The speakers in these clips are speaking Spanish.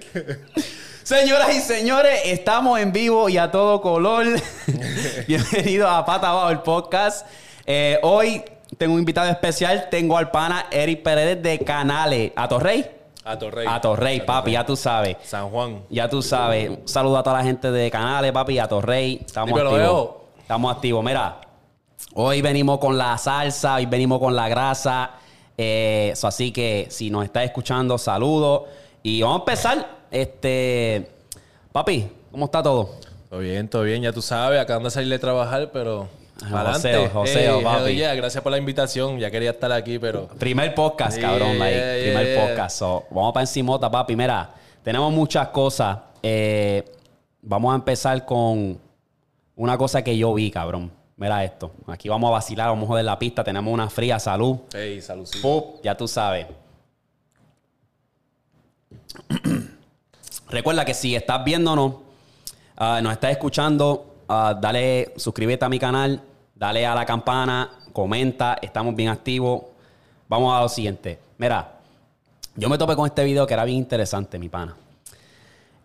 Señoras y señores, estamos en vivo y a todo color. Bienvenidos a Pata Abajo, el podcast. Eh, hoy tengo un invitado especial. Tengo al pana Eric Pérez de Canales. ¿A Torrey? A Torrey. A Torrey, papi, ya tú sabes. San Juan. Ya tú sabes. Un saludo a toda la gente de Canales, papi, a Torrey. Estamos Dímelo, activos. Estamos activos. Mira, hoy venimos con la salsa, hoy venimos con la grasa. Eh, so, así que si nos estás escuchando, saludos. Y vamos a empezar. Este, papi, ¿cómo está todo? Todo bien, todo bien. Ya tú sabes, acaban de salir de trabajar, pero... Joseo, joseo, Hey, papi. yeah, gracias por la invitación. Ya quería estar aquí, pero... Primer podcast, Yeah, cabrón, like, yeah, primer podcast. So, vamos para encimota, papi. Mira, tenemos muchas cosas. Eh, vamos a empezar con una cosa que yo vi, cabrón. Mira esto. Aquí vamos a vacilar, vamos a joder la pista. Tenemos una fría salud. Hey, saludcito. Pup, ya tú sabes. Recuerda que si estás viéndonos, ah, nos estás escuchando, ah, dale, suscríbete a mi canal, dale a la campana, comenta, estamos bien activos. Vamos a lo siguiente. Mira, yo me topé con este video que era bien interesante, mi pana.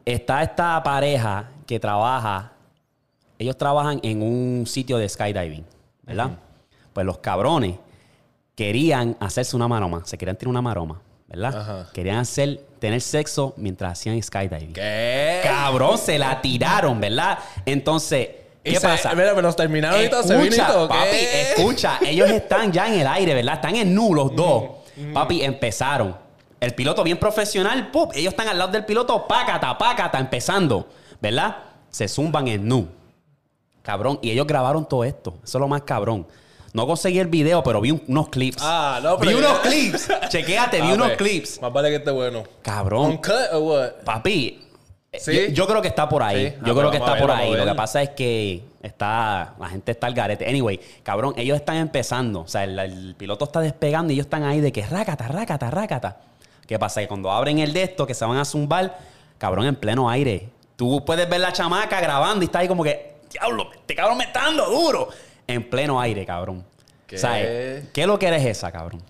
Está esta pareja que trabaja, ellos trabajan en un sitio de skydiving, ¿verdad? Pues los cabrones querían hacerse una maroma, se querían tirar una maroma, ¿verdad? Ajá. Querían hacer, tener sexo mientras hacían skydiving. ¿Qué? Cabrón, se la tiraron, ¿verdad? Entonces, ¿qué se- pasa? Mira, pero los terminaron y vino y. ¿qué? papi, escucha, ellos están ya en el aire, ¿verdad? Están en nu los dos. Mm, Papi, empezaron. El piloto bien profesional, ¡pup! ellos están al lado del piloto, pácata, pácata, empezando, ¿verdad? Se zumban en nu. Cabrón, y ellos grabaron todo esto. Eso es lo más cabrón. No conseguí el video, pero vi un- unos clips. Ah, no, pero... vi unos clips. Chequéate, vi Ah, unos pues, clips. Más vale que esté bueno. Cabrón. ¿Un cut o what? Papi, eh, ¿Sí? yo, yo creo que está por ahí. Sí. Ah, Yo pues creo que vamos a está ver, por vamos a ahí. Lo ver. que pasa es que está, la gente está al garete. Anyway, cabrón, ellos están empezando. O sea, el, el piloto está despegando y ellos están ahí de que rácata, rácata, rácata. ¿Qué pasa? Que cuando abren el de esto, que se van a zumbar, cabrón, en pleno aire. Tú puedes ver la chamaca grabando y está ahí como que, diablo, este cabrón me está dando duro. En pleno aire, cabrón. ¿Qué? ¿Sabes? ¿Qué lo que eres esa, cabrón?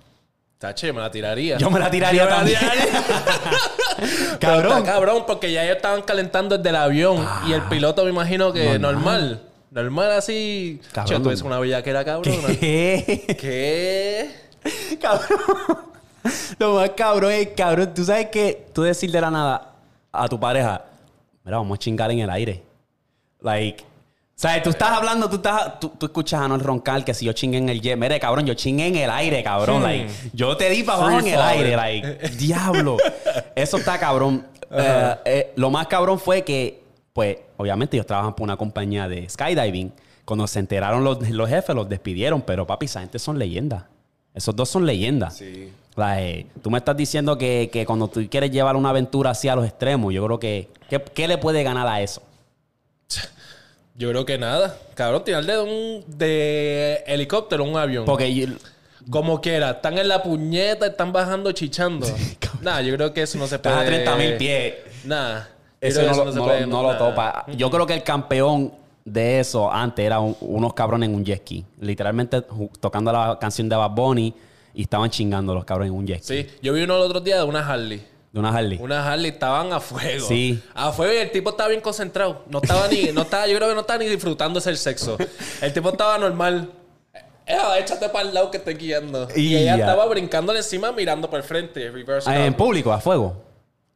Tache, me la tiraría. Yo me la tiraría Yo me la también. tiraría. Cabrón. Cabrón. cabrón, porque ya ellos estaban calentando desde el avión. Y el piloto me imagino que Normal. normal. Normal, así. Cabrón, Che, tú eres una bellaquera cabrona. ¿Qué? ¿Qué? Cabrón. Lo más cabrón es, cabrón, tú sabes que tú decir de la nada a tu pareja, mira, vamos a chingar en el aire. Like, ¿sabes? Tú estás hablando, tú estás, tú, tú escuchas a Noel roncar que si yo chingué en el jet, mire, cabrón, yo chingué en el aire, cabrón. Like, yo te di para abajo en el aire, like, diablo. Eso está cabrón. Eh, eh, lo más cabrón fue que, pues, obviamente ellos trabajan por una compañía de skydiving. Cuando se enteraron los, los jefes, los despidieron, pero papi, esa gente son leyendas. Esos dos son leyendas. Sí. Like, tú me estás diciendo que, que cuando tú quieres llevar una aventura hacia los extremos, yo creo que. ¿Qué, qué le puede ganar a eso? Yo creo que nada. Cabrón, tirar de un de helicóptero un avión. Porque yo- Como quiera, están en la puñeta, están bajando chichando. Nada, yo creo que eso no se puede. estás a 30 mil pies. Nada. Eso no, lo- se no puede- lo- no lo topa. Yo creo que el campeón de eso antes era un- unos cabrones en un jet ski. Literalmente tocando la canción de Bad Bunny y estaban chingando los cabrones en un jet ski. Sí, yo vi uno el otro día de una Harley. De una Harley. Una Harley estaban a fuego. Sí. A fuego y el tipo estaba bien concentrado. No estaba ni, no estaba, yo creo que no estaba ni disfrutándose el sexo. El tipo estaba normal. Eh, échate para el lado que estoy guiando. Y, Y ella ya. estaba brincándole encima mirando para el frente. Reverse Ah, en público, a fuego.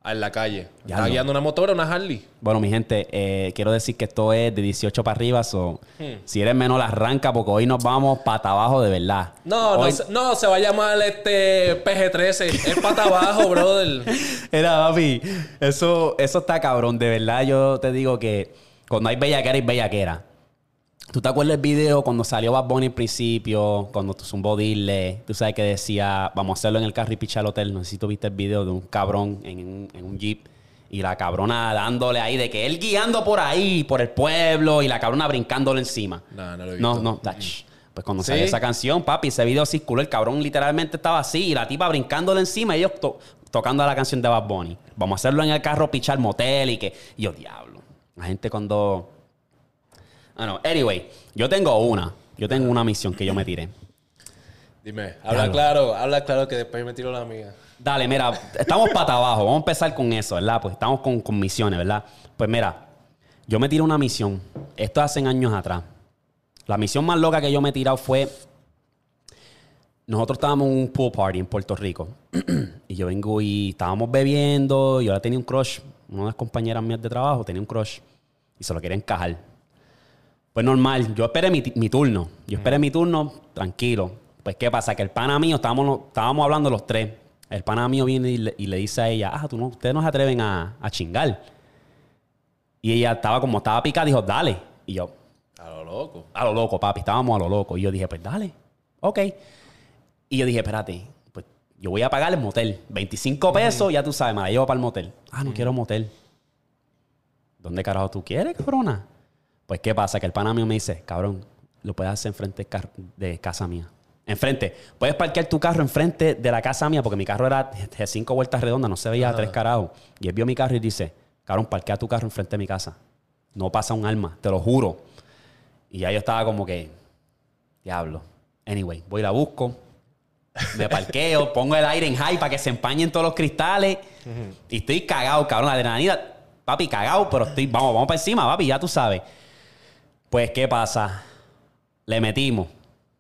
En la calle. Ya estaba no. guiando una motora, una Harley. Bueno, mi gente, eh, quiero decir que esto es de 18 para arriba. so, Hmm. Si eres menor, arranca porque hoy nos vamos pata abajo de verdad. No, no, Hoy- no, se va a llamar este PG-13. Es pata abajo, brother. Era, papi, eso, eso está cabrón. De verdad, yo te digo que cuando hay bellaquera, hay bellaquera. ¿Tú te acuerdas del video cuando salió Bad Bunny al principio? Cuando tu zumbó Dile, tú sabes que decía, vamos a hacerlo en el carro y pichar al hotel. No sé si tú viste el video de un cabrón en, un- en un jeep y la cabrona dándole ahí, de que él guiando por ahí, por el pueblo y la cabrona brincándole encima. No, no lo he No, visto. no, tach. Pues cuando ¿Sí? salió esa canción, papi, ese video circuló, el cabrón literalmente estaba así y la tipa brincándole encima y ellos to- tocando la canción de Bad Bunny. Vamos a hacerlo en el carro, pichar motel y que... Y yo, diablo. La gente cuando... Ah, no. Anyway, yo tengo una. Yo tengo una misión que yo me tiré. Dime, habla Diablo. claro, habla claro que después me tiro la mía. Dale, mira, estamos pata abajo. Vamos a empezar con eso, ¿verdad? Pues estamos con, con misiones, ¿verdad? Pues mira, yo me tiré una misión. Esto hace años atrás. La misión más loca que yo me he tirado fue. Nosotros estábamos en un pool party en Puerto Rico. y yo vengo y estábamos bebiendo. Y yo tenía un crush. Una de las compañeras mías de trabajo tenía un crush. Y se lo quería encajar. Pues normal, yo esperé mi, mi turno. Yo esperé mi turno, tranquilo. Pues, ¿qué pasa? Que el pana mío, estábamos, estábamos hablando los tres. El pana mío viene y le, y le dice a ella, ah, tú no, ustedes no se atreven a, a chingar. Y ella estaba como estaba picada, dijo, dale. Y yo, A lo loco. a lo loco, papi, estábamos a lo loco. Y yo dije, pues dale, ok. Y yo dije, espérate, pues yo voy a pagar el motel. 25 pesos, ya tú sabes, me la llevo para el motel. Ah, no quiero motel. ¿Dónde carajo tú quieres, cabrona? Pues, ¿qué pasa? Que el pana mío me dice, cabrón, lo puedes hacer enfrente de, casa mía. Enfrente. Puedes parquear tu carro enfrente de la casa mía porque mi carro era de cinco vueltas redondas, no se veía a tres carajos. Y él vio mi carro y dice, cabrón, parquea tu carro enfrente de mi casa. No pasa un alma, te lo juro. Y ya yo estaba como que, diablo. Anyway, voy y la busco. Me parqueo, pongo el aire en high para que se empañen todos los cristales. Y estoy cagado, cabrón. La adrenalina, papi, cagado, pero estoy, vamos, vamos para encima, papi, ya tú sabes. Pues, ¿qué pasa? Le metimos.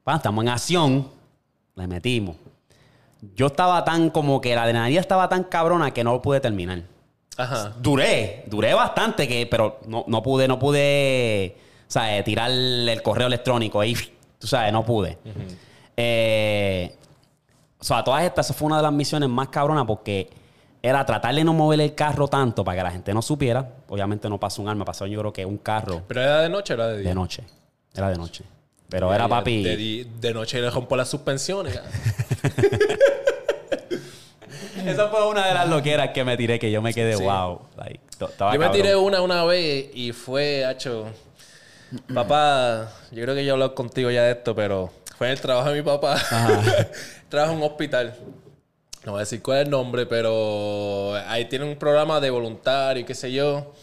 Pa, estamos en acción. Le metimos. Yo estaba tan como que la adrenalina estaba tan cabrona que no lo pude terminar. Ajá. Duré, duré bastante, que, pero no, no pude, no pude, ¿sabes? Tirar el correo electrónico ahí, tú sabes, no pude. Eh, o sea, todas estas, eso fue una de las misiones más cabronas porque era tratar de no mover el carro tanto para que la gente no supiera. Obviamente no pasó un arma, pasó yo creo que un carro ¿Pero era de noche o era de día? de noche. Era de noche. Pero era papi. De, noche le rompo las suspensiones. Esa fue una de las loqueras que me tiré, que yo me quedé, Sí. wow. like, Yo me cabrón. tiré una una vez y fue, hacho. Papá, yo creo que yo he hablado contigo ya de esto, pero fue en el trabajo de mi papá. Trabaja en un hospital. No voy a decir cuál es el nombre, pero ahí tiene un programa de voluntario qué sé yo.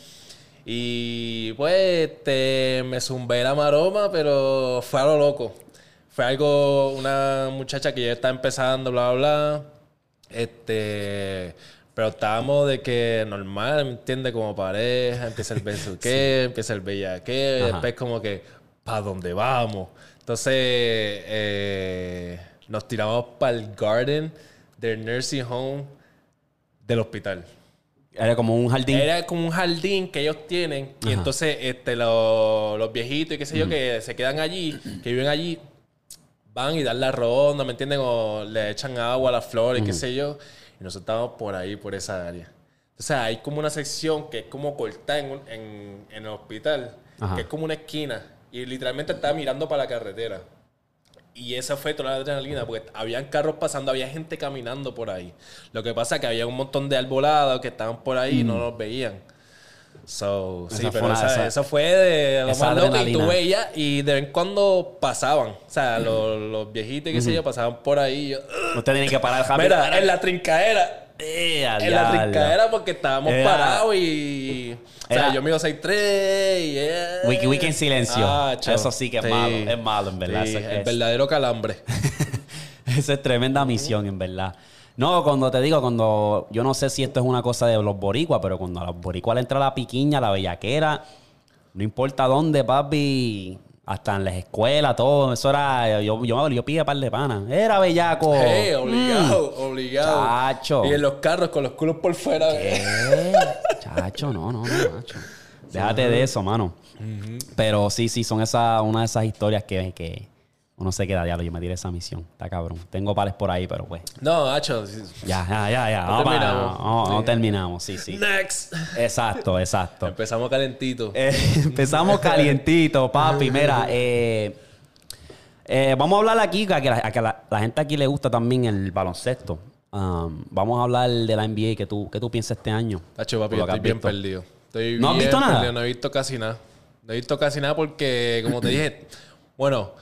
Y pues este, me zumbé la maroma, pero fue a lo loco. Fue algo, una muchacha que ya está empezando, bla, bla, bla. Este, pero estábamos de que normal, ¿me entiendes? Como pareja, empieza el beso que, empieza el Ajá. después como que, ¿para dónde vamos? Entonces, eh, nos tiramos para el garden del nursing home del hospital. Era como un jardín. Era como un jardín que ellos tienen y entonces este, lo- los viejitos y qué sé yo que se quedan allí, que viven allí, van y dan la ronda, ¿me entienden? O le echan agua a las flores, qué sé yo. Y nosotros estábamos por ahí, por esa área. O sea, hay como una sección que es como cortada en, en, en el hospital, Ajá. que es como una esquina. Y literalmente estaba mirando para la carretera. Y esa fue toda la adrenalina, porque habían carros pasando, había gente caminando por ahí. Lo que pasa es que había un montón de arbolados que estaban por ahí y no los veían. So, Esa sí, fue pero esa- esa- eso fue de lo esa más loco. Y tú adrenalina. veías, y de vez en cuando pasaban. O sea, los, los viejitos, qué sé yo, pasaban por ahí. yo. Usted tiene que parar. Mira, en la trincaera. Eh, En la diablo. trincaera porque estábamos parados y... O sea, yo mido 6'3 y... eh, Wiki Wiki en silencio. Ah. Eso sí que es malo. Es malo, en verdad. Sí, es- el verdadero calambre. Esa es tremenda misión, en verdad. No, cuando te digo, cuando yo no sé si esto es una cosa de los boricuas, pero cuando a los boricuas le entra la piquiña, la bellaquera, no importa dónde, papi, hasta en las escuelas, todo, eso era, yo, yo, yo pide par de panas. Era bellaco. Eh, obligado, obligado. Chacho. Y en los carros con los culos por fuera. ¿Qué? Chacho, no, no, no, macho. Déjate de eso, mano. Pero sí, sí, son esa, una de esas historias que, que uno se queda, diablo, yo me tiré esa misión. Está cabrón. Tengo pares por ahí, pero pues. No, hacho. Ya, ya, ya, ya. No terminamos. no, no terminamos, sí, sí. Next. Exacto, exacto. Empezamos calentito. Eh, empezamos calientito, papi. Mira, eh, eh, vamos a hablar aquí, a que, la, a que la- la gente aquí le gusta también el baloncesto. Um, vamos a hablar de la NBA. ¿Qué tú, qué tú piensas este año? Hacho, papi, que estoy has bien visto. perdido. Estoy ¿No has bien visto nada? perdido, No he visto casi nada. No he visto casi nada porque, como te dije, bueno,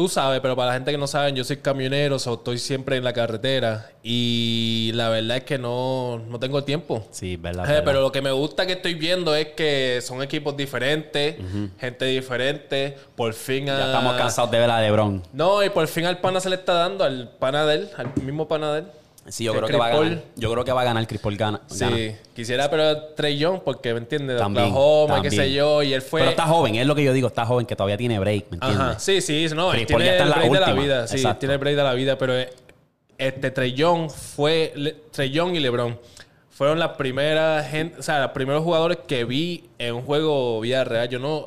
tú sabes, pero para la gente que no sabe, yo soy camionero, so estoy siempre en la carretera y la verdad es que no, no tengo tiempo. Sí, verdad. Eh, verdad. pero lo que me gusta que estoy viendo es que son equipos diferentes, gente diferente. Por fin ya a- estamos cansados de ver a LeBron. No, y por fin al pana se le está dando, al pana de él, al mismo pana de él. Sí, yo Que creo que va a ganar. Paul- Yo creo que va a ganar Chris Paul gana. Sí, gana. quisiera, pero Trey Young, porque me entiendes, de También, Oklahoma, qué también. sé yo, y él fue. Pero está joven, es lo que yo digo, está joven, que todavía tiene break, ¿me entiendes? Ajá, sí, sí, no, él Chris Paul tiene ya está el en la break de la última. vida, sí, Exacto. tiene el break de la vida, pero eh, este Trey Young fue, Le- Trey Young y LeBron fueron las primeras gente, o sea, los primeros jugadores que vi en un juego vida real. Yo no,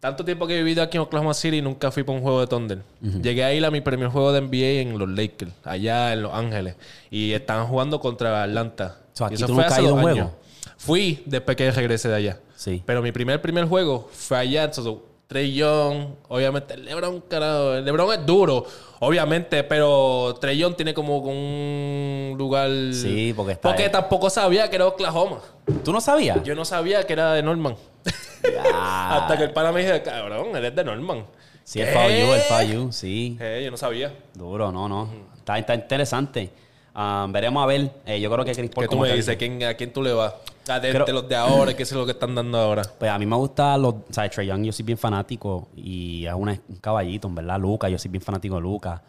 tanto tiempo que he vivido aquí en Oklahoma City, nunca fui para un juego de Thunder. Llegué a ir a mi primer juego de NBA en los Lakers, allá en Los Ángeles, y estaban jugando contra Atlanta. So, aquí Y eso tú fue nunca hace dos un años. juego. Fui después que regresé de allá. Sí. Pero mi primer primer juego fue allá. Entonces, Trey Young, obviamente, LeBron, carajo. LeBron es duro, obviamente, pero Trey Young tiene como un lugar. Sí, porque está Porque ahí. tampoco sabía que era Oklahoma. ¿Tú no sabías? Yo no sabía que era de Norman. Ya. Hasta que el pana me dijo, cabrón, él es de Norman. Sí, el. FAU, el FAU, sí. Eh, yo no sabía. Duro, no, no. Está, está interesante. Ah, veremos a ver. Eh, yo creo que Chris Paul... ¿Qué tú como me ¿A quién tú le vas? A de, Creo- de los de ahora, ¿qué es lo que están dando ahora? Pues a mí me gusta los... O sea, Trae Young yo soy bien fanático y es una- un caballito, en verdad. Lucas, yo soy bien fanático de Lucas.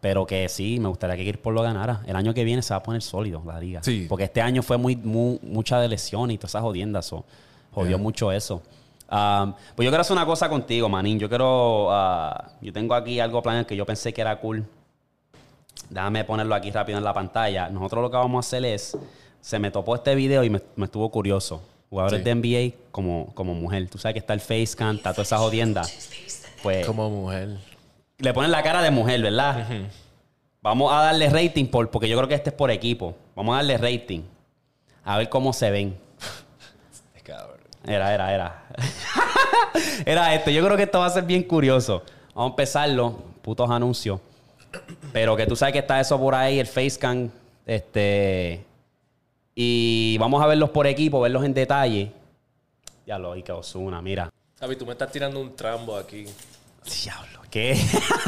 Pero que sí, me gustaría que Paul lo ganara. El año que viene se va a poner sólido la liga. Sí. Porque este año fue muy, muy- mucha de lesión y todas esas jodiendas. so, jodió mucho eso. Um, pues yo quiero hacer una cosa contigo, manín. Yo quiero... ah, yo tengo aquí algo planeado que yo pensé que era cool. Déjame ponerlo aquí rápido en la pantalla. Nosotros lo que vamos a hacer es... Se me topó este video y me, me estuvo curioso. Jugadores Sí. de NBA como, como mujer. Tú sabes que está el face cam, está toda esa jodienda. Pues Como mujer. le ponen la cara de mujer, ¿verdad? Vamos a darle rating por, porque yo creo que este es por equipo. Vamos a darle rating. A ver cómo se ven. Cabrón. Era, era, era. era este. Yo creo que esto va a ser bien curioso. Vamos a empezarlo. Putos anuncios. Pero que tú sabes que está eso por ahí, el facecam. Este. Y vamos a verlos por equipo, verlos en detalle. Ya lo, que Osuna, mira. Javi, tú me estás tirando un trambo aquí. Diablo, ¿qué?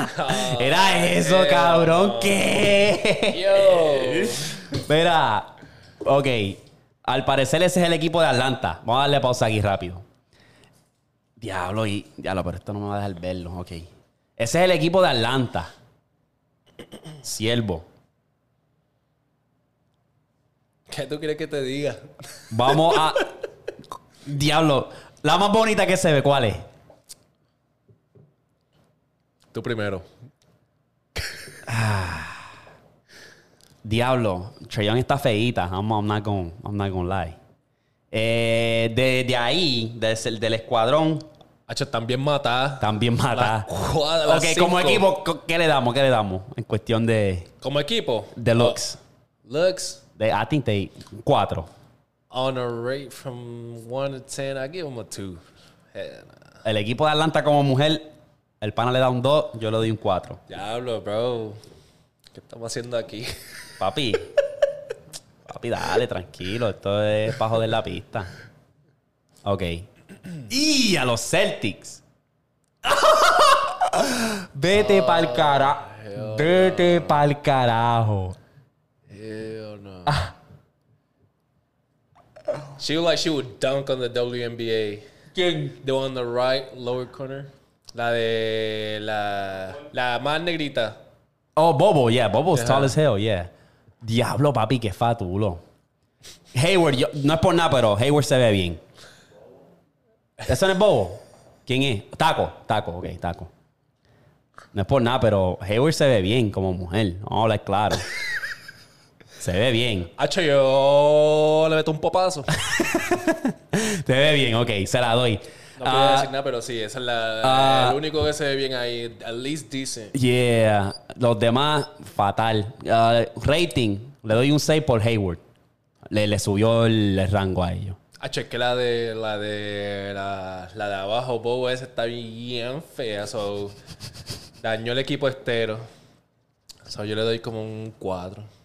Era eso, cabrón. no. ¿Qué? Yo. Mira, ok. Al parecer ese es el equipo de Atlanta. Vamos a darle pausa aquí rápido. Diablo, y. Diablo, pero esto no me va a dejar verlo. Ok. Ese es el equipo de Atlanta. Siervo. ¿Qué tú quieres que te diga? Vamos a. Diablo. La más bonita que se ve, ¿cuál es? Tú primero. Diablo. Trae Young está feíta. I'm, I'm not gonna, I'm not gonna lie. Eh, de, de ahí, del, del escuadrón, Hacho, también matadas. también mata. Las cuadras, las Ok, como equipo, ¿qué le damos? ¿Qué le damos? En cuestión de, Como equipo. de looks. Looks. De, I think they, cuatro. On a rate from 1 to 10, I give him a 2. El equipo de Atlanta como mujer, el pana le da un 2, yo le doy un 4. Diablo, bro. ¿Qué estamos haciendo aquí? Papi. papi, dale, tranquilo. Esto es para joder la pista. Ok. Y a los Celtics. Vete pa'l carajo. Vete pa'l carajo. Hell no. She looked like she would dunk on the WNBA. ¿Quién? The one on the right, lower corner. La de la, la más negrita. Oh, Bobo, yeah. Bobo's Ajá. tall as hell, yeah. Diablo, papi, qué fatulo. Hayward, yo- no es por nada, pero Hayward se ve bien. ¿Eso no es Bobo? ¿Quién es? Taco, Taco, ok, Taco. No es por nada, pero Hayward se ve bien como mujer. Vamos a hablar claro. Se ve bien. Hacho, yo le meto un popazo. Se ve bien, ok, se la doy. No quiero Ah, decir nada, pero sí, esa es la, ah. el único que se ve bien ahí. At least decent. Yeah, los demás, fatal. Ah, rating, le doy un 6 por Hayward. Le, le subió el, el rango a ellos. Hacho, es que la de la de la, la de abajo, Bobo, esa está bien fea. So, dañó el equipo estero. So, yo le doy como un 4.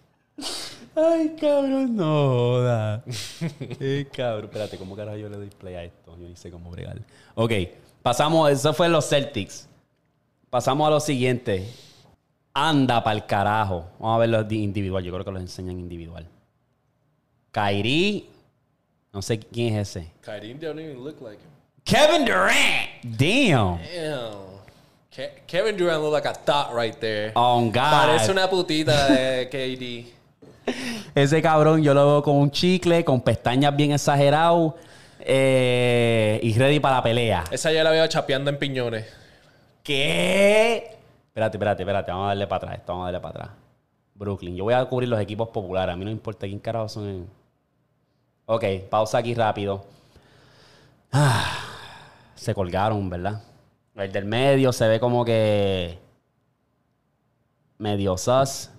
Ay, cabrón, no joda. Ay, cabrón. Espérate, ¿cómo carajo yo le doy play a esto? Yo ni sé cómo bregar. Ok, pasamos, eso fue los Celtics. Pasamos a lo siguiente. Anda pa'l carajo. Vamos a verlo de individual. Yo creo que los enseñan individual. Kairi. No sé quién es ese. Kyrie don't even look like him. Kevin Durant. Damn. Damn. Ke- Kevin Durant look like a thought right there. On God. Parece una putita de KD. Ese cabrón yo lo veo con un chicle, con pestañas bien exageradas eh, y ready para la pelea. Esa ya la veo chapeando en piñones. ¿Qué? Espérate, espérate, espérate. Vamos a darle para atrás. Esto vamos a darle para atrás. Brooklyn. Yo voy a cubrir los equipos populares. A mí no me importa quién carajo son. en- Ok, pausa aquí rápido. Ah, se colgaron, ¿verdad? El del medio se ve como que. Medio sus.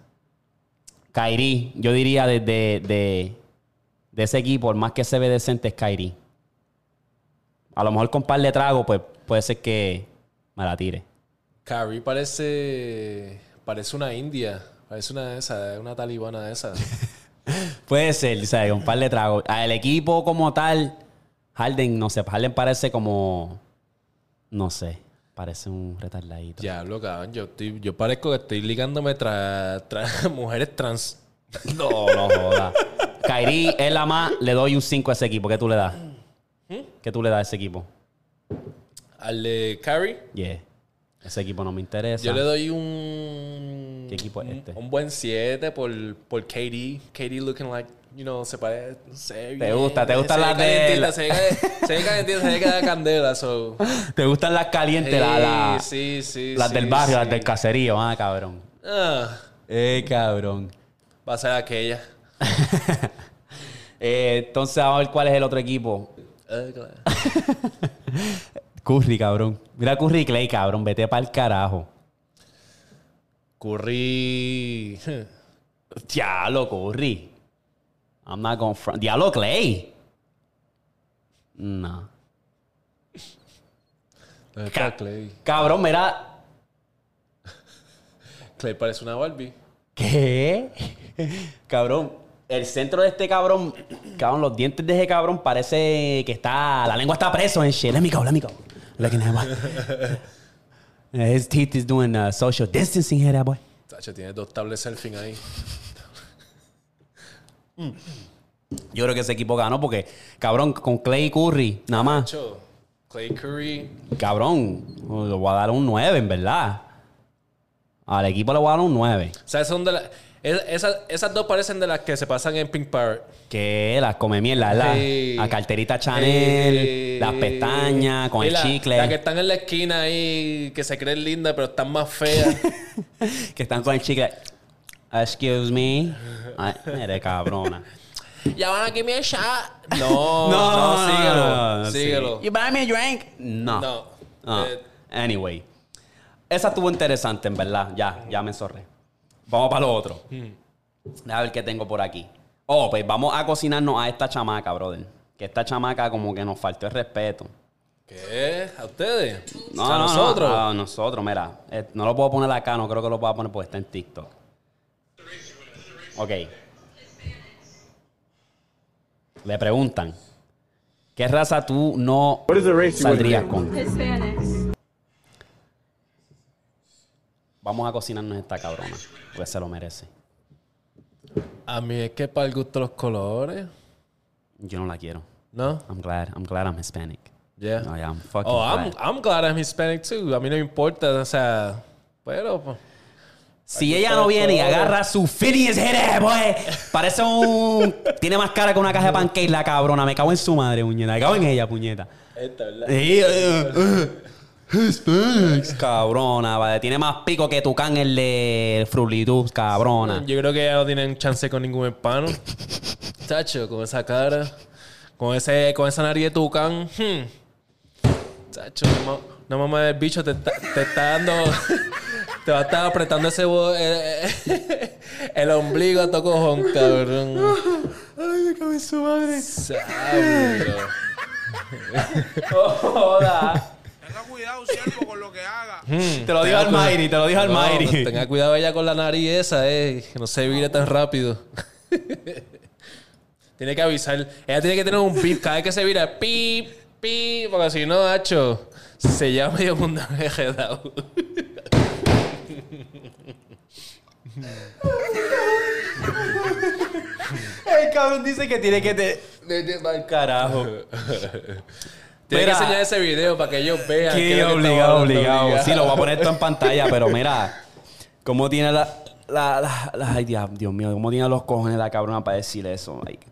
Kairi, yo diría de, de, de, de ese equipo, el más que se ve decente es Kairi. A lo mejor con par de tragos, pues puede ser que me la tire. Carrie parece. Parece una india. Parece una de esas, una talibana de esas. Puede ser, o sea, un par de tragos. Ah, El equipo como tal, Harden, no sé, Harden parece como. No sé, parece un retardadito. Diablo, cabrón. Yo, estoy, yo parezco que estoy ligándome tras tras mujeres trans. No, no joda. Kairi es la más, le doy un 5 a ese equipo. ¿Qué tú le das? ¿Qué tú le das a ese equipo? Al de Carrie, Yeah. Ese equipo no me interesa. yo le doy un. ¿Qué equipo es este? Un, un buen 7 por, por Katie. Katie looking like, you know, se parece. No sé, ¿Te gusta? ¿Te gustan las de Se ve se ve calientita, se ve que da candela, so. ¿Te gustan las calientes? la- la- sí, sí, las sí, del barrio, las del caserío. Ah, cabrón. Ah, Eh, cabrón. va a ser aquella. Eh, entonces, vamos a ver cuál es el otro equipo. Ah, claro. Curry, cabrón. Mira Curry y Clay, cabrón. Vete para el carajo. Curry. Diablo, Curry. I'm not gonna front. Diablo, Clay. No. ¿Dónde está Clay? Cabrón, mira. Clay parece una Barbie. ¿Qué? cabrón. El centro de este cabrón, cabrón, los dientes de ese cabrón parece que está. La lengua está preso en shit. Let me go, let me go. Looking at boy. His teeth is doing uh, social distancing here, that boy. Tacho, tiene dos tablets selfie ahí. Yo creo que ese equipo ganó porque, cabrón, con Clay Curry, nada más. Clay Curry. Cabrón, le voy a dar un 9, en verdad. Al equipo le voy a dar un 9. O sea, son de las. es- Esas, esas dos parecen de las que se pasan en Pink Parrot. Que las come mierda, la, la carterita Chanel, Eh, las pestañas, con y el la- chicle. Las que están en la esquina ahí, que se creen lindas, pero están más feas. que están con el chicle. Excuse me. Ay, eres cabrona. ya van aquí mi shot. No, no, síguelo. sí. síguelo. You buy me a drink? No. No. Ah, Eh, Anyway. Esa estuvo interesante, en verdad. Ya, ya me zorré. Vamos para lo otro. Hmm. A ver qué tengo por aquí. Oh, pues vamos a cocinarnos a esta chamaca, brother. Que esta chamaca como que nos faltó el respeto. ¿Qué? ¿A ustedes? No, o sea, no, no, nosotros. a nosotros, mira. eh, no lo puedo poner acá, no creo que lo pueda poner porque está en TikTok. Ok. Le preguntan, ¿qué raza tú no saldrías con? Hispanics. Vamos a cocinarnos esta cabrona, pues se lo merece. A mí es que para el gusto los colores. Yo no la quiero. ¿No? I'm glad, I'm glad I'm Hispanic. Yeah. No, yeah, I'm fucking Oh, I'm, glad. I'm glad I'm Hispanic too. A mí no me importa, o sea. Pero, pues. Si ella no viene y agarra su Phineas head, boy, parece un... Tiene más cara que una caja de pancake la cabrona. Me cago en su madre, puñeta. Me cago en ella, puñeta. Esta, ¿verdad? Sí, eh, eh, Hispanics. Cabrona, vale. Tiene más pico que Tucán el de Frulitud, cabrona. Yo creo que ya no tienen chance con ningún hispano. Chacho, con esa cara. Con ese, con esa nariz de tucán. hmm. Chacho, no, ma- no mamá del bicho te está dando. te va a estar apretando ese bo- eh, eh, el ombligo a tu cojón, cabrón. Ay, me cago en su madre. Sabro. Joda. Tenga cuidado, siervo, con lo que haga. Te lo dijo al Mayri, te lo dijo al No, Mayri. Tenga cuidado ella con la nariz esa, eh. Que no se vire tan rápido. tiene que avisar. Ella tiene que tener un pip. Cada vez que se vira, pip, pip. Porque si no, Hacho, se lleva medio mundo enredado. El cabrón dice que tiene que te... Vete pa'l carajo. Tiene Mira. que enseñar ese video para que ellos vean. Qué es lo que obligado, estamos hablando, obligado. Sí, lo voy a poner esto en pantalla, pero mira, cómo tiene la, La, la, la- ay, Dios, Dios mío, ¿cómo tiene los cojones la cabrona para decir eso? Like,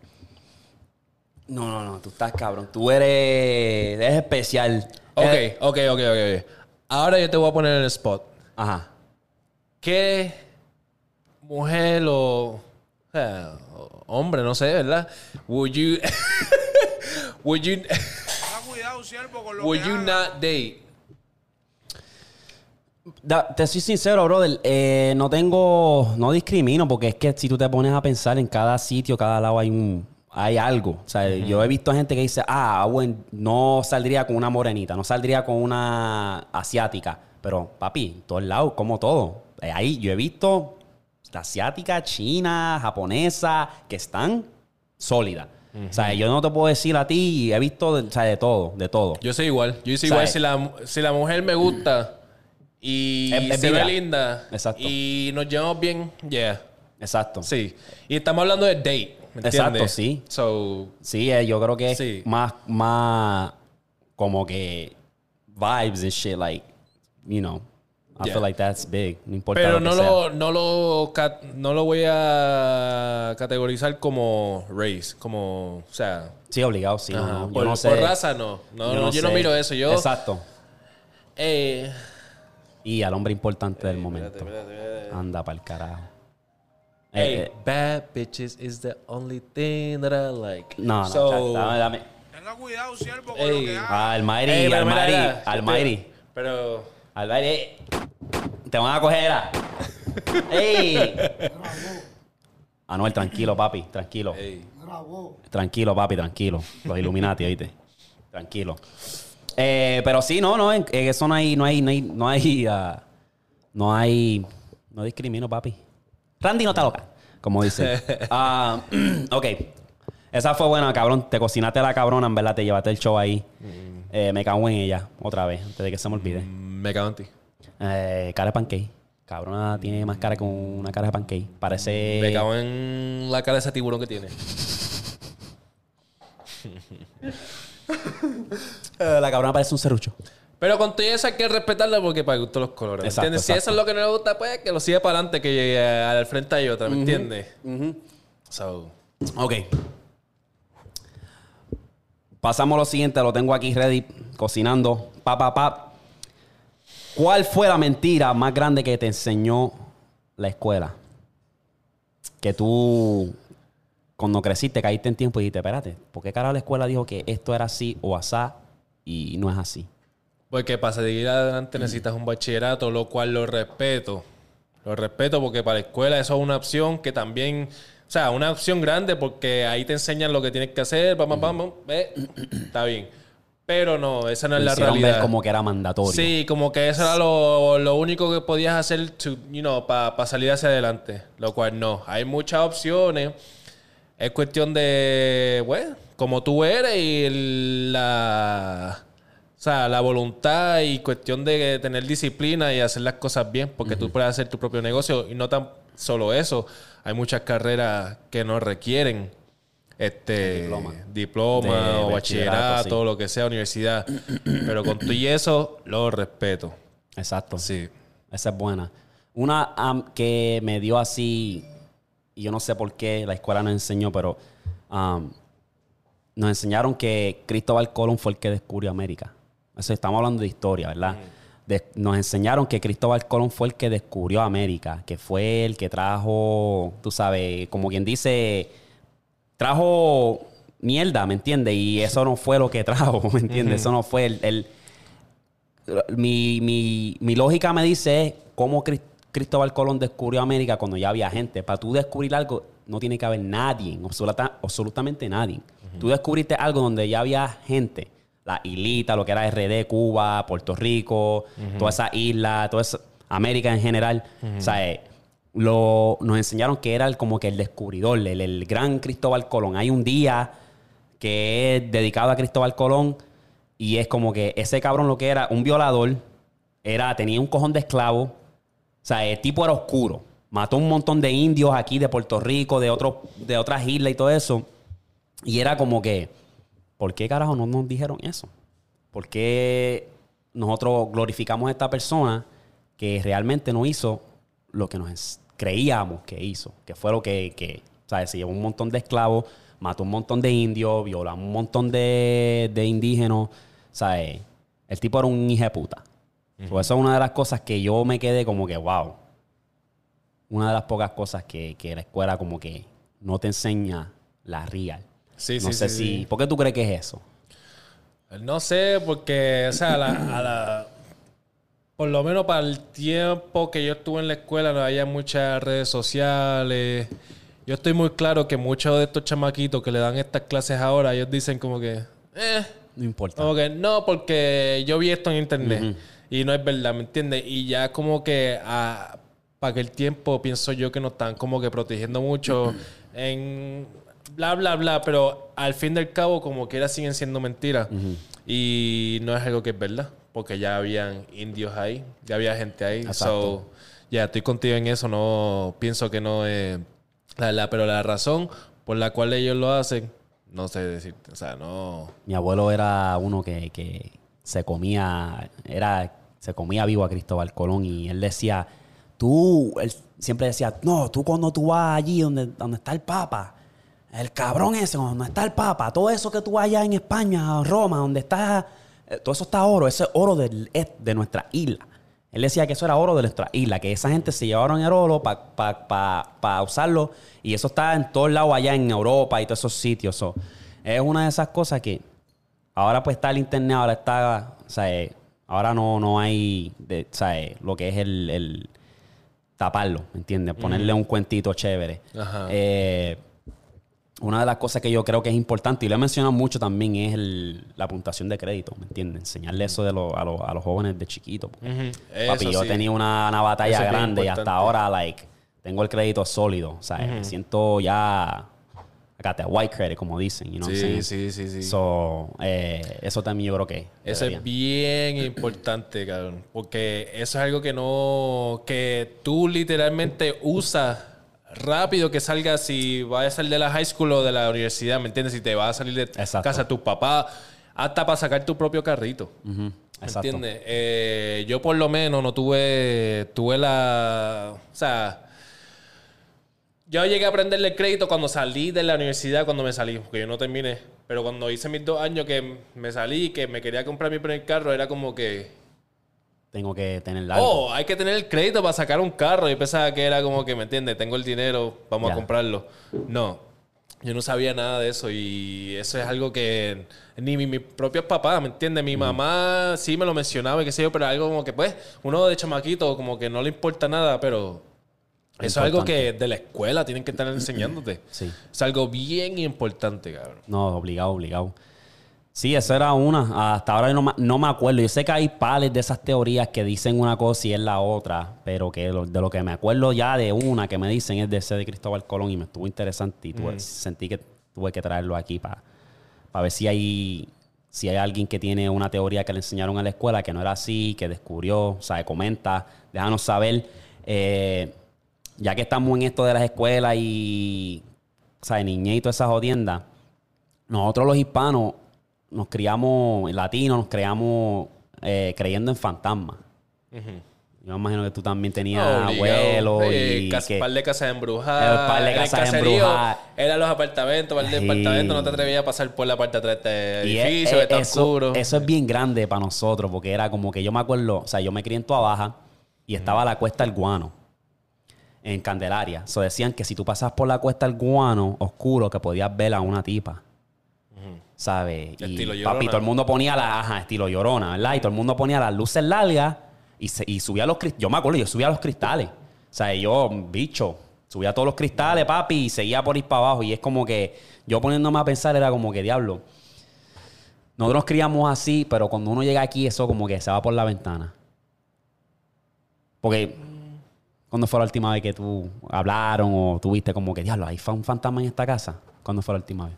no, no, no, tú estás cabrón. Tú eres, eres especial. Ok, Eres- ok, ok, ok. ok. Ahora yo te voy a poner en el spot. Ajá. ¿Qué mujer o, o sea, o hombre, no sé, ¿verdad? Would you would you Tenga cuidado, siervo, con lo would que you haga. not date? Da- te soy sincero, brother. eh, no tengo, no discrimino porque es que si tú te pones a pensar en cada sitio, cada lado hay un, hay algo. O sea, yo he visto gente que dice, ah, bueno, no saldría con una morenita, no saldría con una asiática. Pero, papi, en todos lados, como todo. Eh, Ahí yo he visto asiática, china, japonesa, que están sólidas. O sea, yo no te puedo decir a ti, he visto de, o sea, de todo, de todo. Yo soy igual. Yo soy igual si la, si la mujer me gusta y Es- es se vibra. ve linda Exacto. y nos llevamos bien, yeah. Exacto. Sí. Y estamos hablando de date. Exacto, sí. So, Sí, eh, yo creo que es Sí. más, más como que vibes and shit, like, you know. I Yeah. feel like that's big. No importa pero lo no lo, no, lo, no lo voy a categorizar como race, como, o sea, Sí, obligado, sí. no, yo por, no sé. por raza no. No, no, yo no miro eso. Yo, Exacto. eh, Y al hombre importante del momento. espérate, espérate. Anda para el carajo. Hey, Eh, eh, bad bitches is the only thing that I like. no, no, So- dame, dame. Tenga cuidado, siervo, con lo que haga. Ah, Almighty, Almighty, Almighty. Pero, Almighty. eh, Te van a coger. ah. ¡Ey! Anuel, tranquilo, papi, tranquilo. Tranquilo, papi, tranquilo. Los Illuminati, oíste. Tranquilo. Eh, pero sí, no, no, en, en eso no hay, no hay, no hay, no hay, ah, no hay, no discrimino, papi. Randy no está loca, como dice. Ah, ok. Esa fue buena, cabrón. Te cocinaste a la cabrona, en verdad, te llevaste el show ahí. Eh, me cago en ella, otra vez, antes de que se me olvide. me cago en ti. Eh, cara de pancake. Cabrona tiene más cara que una cara de pancake. Parece... Me cago en la cara de ese tiburón que tiene. Eh, la cabrona parece un serrucho. Pero con todo eso hay que respetarla porque para gustos los colores. ¿me Exacto, ¿Entiendes? Si eso es lo que no le gusta, pues que lo siga para adelante, que llegue al frente hay otra, ¿me entiendes? So, Ok. Pasamos a lo siguiente, lo tengo aquí ready, cocinando. Pa. ¿Cuál fue la mentira más grande que te enseñó la escuela? Que tú, cuando creciste, caíste en tiempo y dijiste, espérate, ¿por qué carajo la escuela dijo que esto era así o asá y no es así? porque para seguir adelante necesitas un bachillerato, lo cual lo respeto. Lo respeto porque para la escuela eso es una opción que también, o sea, una opción grande porque ahí te enseñan lo que tienes que hacer, vamos, vamos, ve, está bien. Pero no, esa no es la hicieron ver realidad. como que era mandatorio. Sí, como que eso era lo, lo único que podías hacer to, you know, para salir hacia adelante. Lo cual no. Hay muchas opciones. Es cuestión de, bueno, como tú eres y la, o sea, la voluntad y cuestión de tener disciplina y hacer las cosas bien, porque tú puedes hacer tu propio negocio y no tan solo eso. Hay muchas carreras que no requieren este diploma. diploma, De o bachillerato, lo que sea, universidad. Pero con tú y eso, lo respeto. Exacto. Sí. Esa es buena. Una que me dio así, y yo no sé por qué la escuela nos enseñó, pero nos enseñaron que Cristóbal Colón fue el que descubrió América. Eso estamos hablando de historia, ¿verdad? De- nos enseñaron que Cristóbal Colón fue el que descubrió América, que fue el que trajo, tú sabes, como quien dice, trajo mierda, ¿me entiendes? Y eso no fue lo que trajo, ¿me entiendes? Eso no fue el- el mi, mi- mi lógica me dice cómo Cris- Cristóbal Colón descubrió América cuando ya había gente. Para tú descubrir algo, no tiene que haber nadie, absoluta- absolutamente nadie. Tú descubriste algo donde ya había gente. La islita, lo que era RD, Cuba, Puerto Rico, toda esa isla, toda esa América en general. O sea, eh, lo, nos enseñaron que era el- como que el descubridor, el, el gran Cristóbal Colón. Hay un día que es dedicado a Cristóbal Colón y es como que ese cabrón lo que era un violador, era, tenía un cojón de esclavos, o sea, el tipo era oscuro, mató un montón de indios aquí de Puerto Rico, de, otros de otras islas y todo eso, y era como que, ¿por qué carajo no nos dijeron eso? ¿Por qué nosotros glorificamos a esta persona que realmente no hizo lo que nos, creíamos que hizo, que fue lo que, que ¿sabes? Se llevó un montón de esclavos, mató un montón de indios, violó a un montón de, de indígenas, ¿sabes? El tipo era un hijo de puta. So, eso es una de las cosas que yo me quedé como que, wow. Una de las pocas cosas que, que la escuela como que no te enseña la real. Sí, no sí, sé sí, si... ¿Por qué tú crees que es eso? No sé, porque, o sea, a la- a la- por lo menos para el tiempo que yo estuve en la escuela, no había muchas redes sociales. Yo estoy muy claro que muchos de estos chamaquitos que le dan estas clases ahora, ellos dicen como que, eh, No importa. como que no, porque yo vi esto en internet y no es verdad, ¿me entiendes? Y ya como que a- para aquel tiempo pienso yo que nos están como que protegiendo mucho en bla, bla, bla, pero al fin del cabo como quiera siguen siendo mentiras. Y no es algo que es verdad, porque ya habían indios ahí, ya había gente ahí. Exacto. So, ya estoy contigo en eso, no pienso que no es la verdad, pero la razón por la cual ellos lo hacen, no sé decirte, o sea, no... Mi abuelo era uno que, que se comía, era, se comía vivo a Cristóbal Colón y él decía, tú, él siempre decía, no, tú cuando tú vas allí donde, donde está el Papa, el cabrón ese, donde está el Papa, todo eso que tú vas allá en España, Roma, donde está, eh, todo eso está oro, ese es oro del, de nuestra isla. Él decía que eso era oro de nuestra isla, que esa gente se llevaron el oro para usarlo y eso está en todos lados allá en Europa y todos esos sitios. So, es una de esas cosas que ahora pues está el internet, ahora está, o sea, ahora no, no hay, de, o sea, lo que es el, el taparlo, ¿me entiendes? Ponerle un cuentito chévere. Ajá. Eh, una de las cosas que yo creo que es importante, y lo he mencionado mucho también, es el- la puntuación de crédito, ¿me entiendes? Enseñarle eso de lo- a, los- a los jóvenes de chiquito. porque, Papi, Eso yo sí. tenía una, una batalla Eso grande y hasta ahora, like, tengo el crédito sólido. O sea, me siento ya. I got that white credit, como dicen, you know what I'm Sí, saying? sí, sí, sí. So, eh, eso también yo creo que. Eso debería. es bien importante, cabrón. Porque eso es algo que no. que tú literalmente usas rápido que salgas si vas a salir de la high school o de la universidad, ¿me entiendes? Si te vas a salir de Exacto. casa de tus papás, hasta para sacar tu propio carrito. ¿Me entiendes? Eh, yo por lo menos no tuve. tuve la. O sea. Yo llegué a aprenderle el crédito cuando salí de la universidad, cuando me salí, porque yo no terminé. Pero cuando hice mis dos años que me salí, que me quería comprar mi primer carro, era como que, Tengo que tener algo. oh, hay que tener el crédito para sacar un carro. Y pensaba que era como que, ¿me entiendes? Tengo el dinero, vamos Ya. a comprarlo. No, yo no sabía nada de eso y eso es algo que ni mi- mis propios papás, ¿me entiendes? Mi mamá sí me lo mencionaba y qué sé yo, pero algo como que, pues, uno de chamaquito como que no le importa nada, pero... Eso es algo que de la escuela tienen que estar enseñándote. Sí. Es algo bien importante, cabrón. No, obligado, obligado. Sí, esa era una. Hasta ahora no, me- no me acuerdo. Yo sé que hay pales de esas teorías que dicen una cosa y es la otra, pero que lo- de lo que me acuerdo ya de una que me dicen es de ese de Cristóbal Colón y me estuvo interesante y tuve- sentí que tuve que traerlo aquí para ver si hay, si hay alguien que tiene una teoría que le enseñaron en la escuela que no era así, que descubrió, o sea, comenta, déjanos saber. Eh, ya que estamos en esto de las escuelas y, o sea, niñez y todas esas jodiendas, nosotros los hispanos nos criamos, latinos, nos criamos eh, creyendo en fantasmas. Yo me imagino que tú también tenías abuelos Eh, y cas- que- par de casas embrujadas. Eh, par de casas embrujadas. Eran los apartamentos, par de Sí. apartamentos. No te atrevías a pasar por la parte de atrás de este es- edificio, es- está eso, oscuro. eso es bien grande para nosotros, porque era como que yo me acuerdo, o sea, yo me crié en Tua Baja y estaba la cuesta del guano en Candelaria. So decían que si tú pasas por la cuesta del guano oscuro, que podías ver a una tipa. ¿Sabes? Y papi, todo el mundo ponía la, ajá, estilo llorona, ¿verdad? Y todo el mundo ponía las luces largas y, se- y subía los cristales. Yo me acuerdo, yo subía los cristales. O sea, yo, bicho, subía todos los cristales, papi, y seguía por ir para abajo. Y es como que yo poniéndome a pensar, era como que, diablo, nosotros nos criamos así, pero cuando uno llega aquí, eso como que se va por la ventana. Porque, cuando fue la última vez que tú hablaron o tuviste como que, diablo, hay fa- un fantasma en esta casa? ¿Cuándo fue la última vez?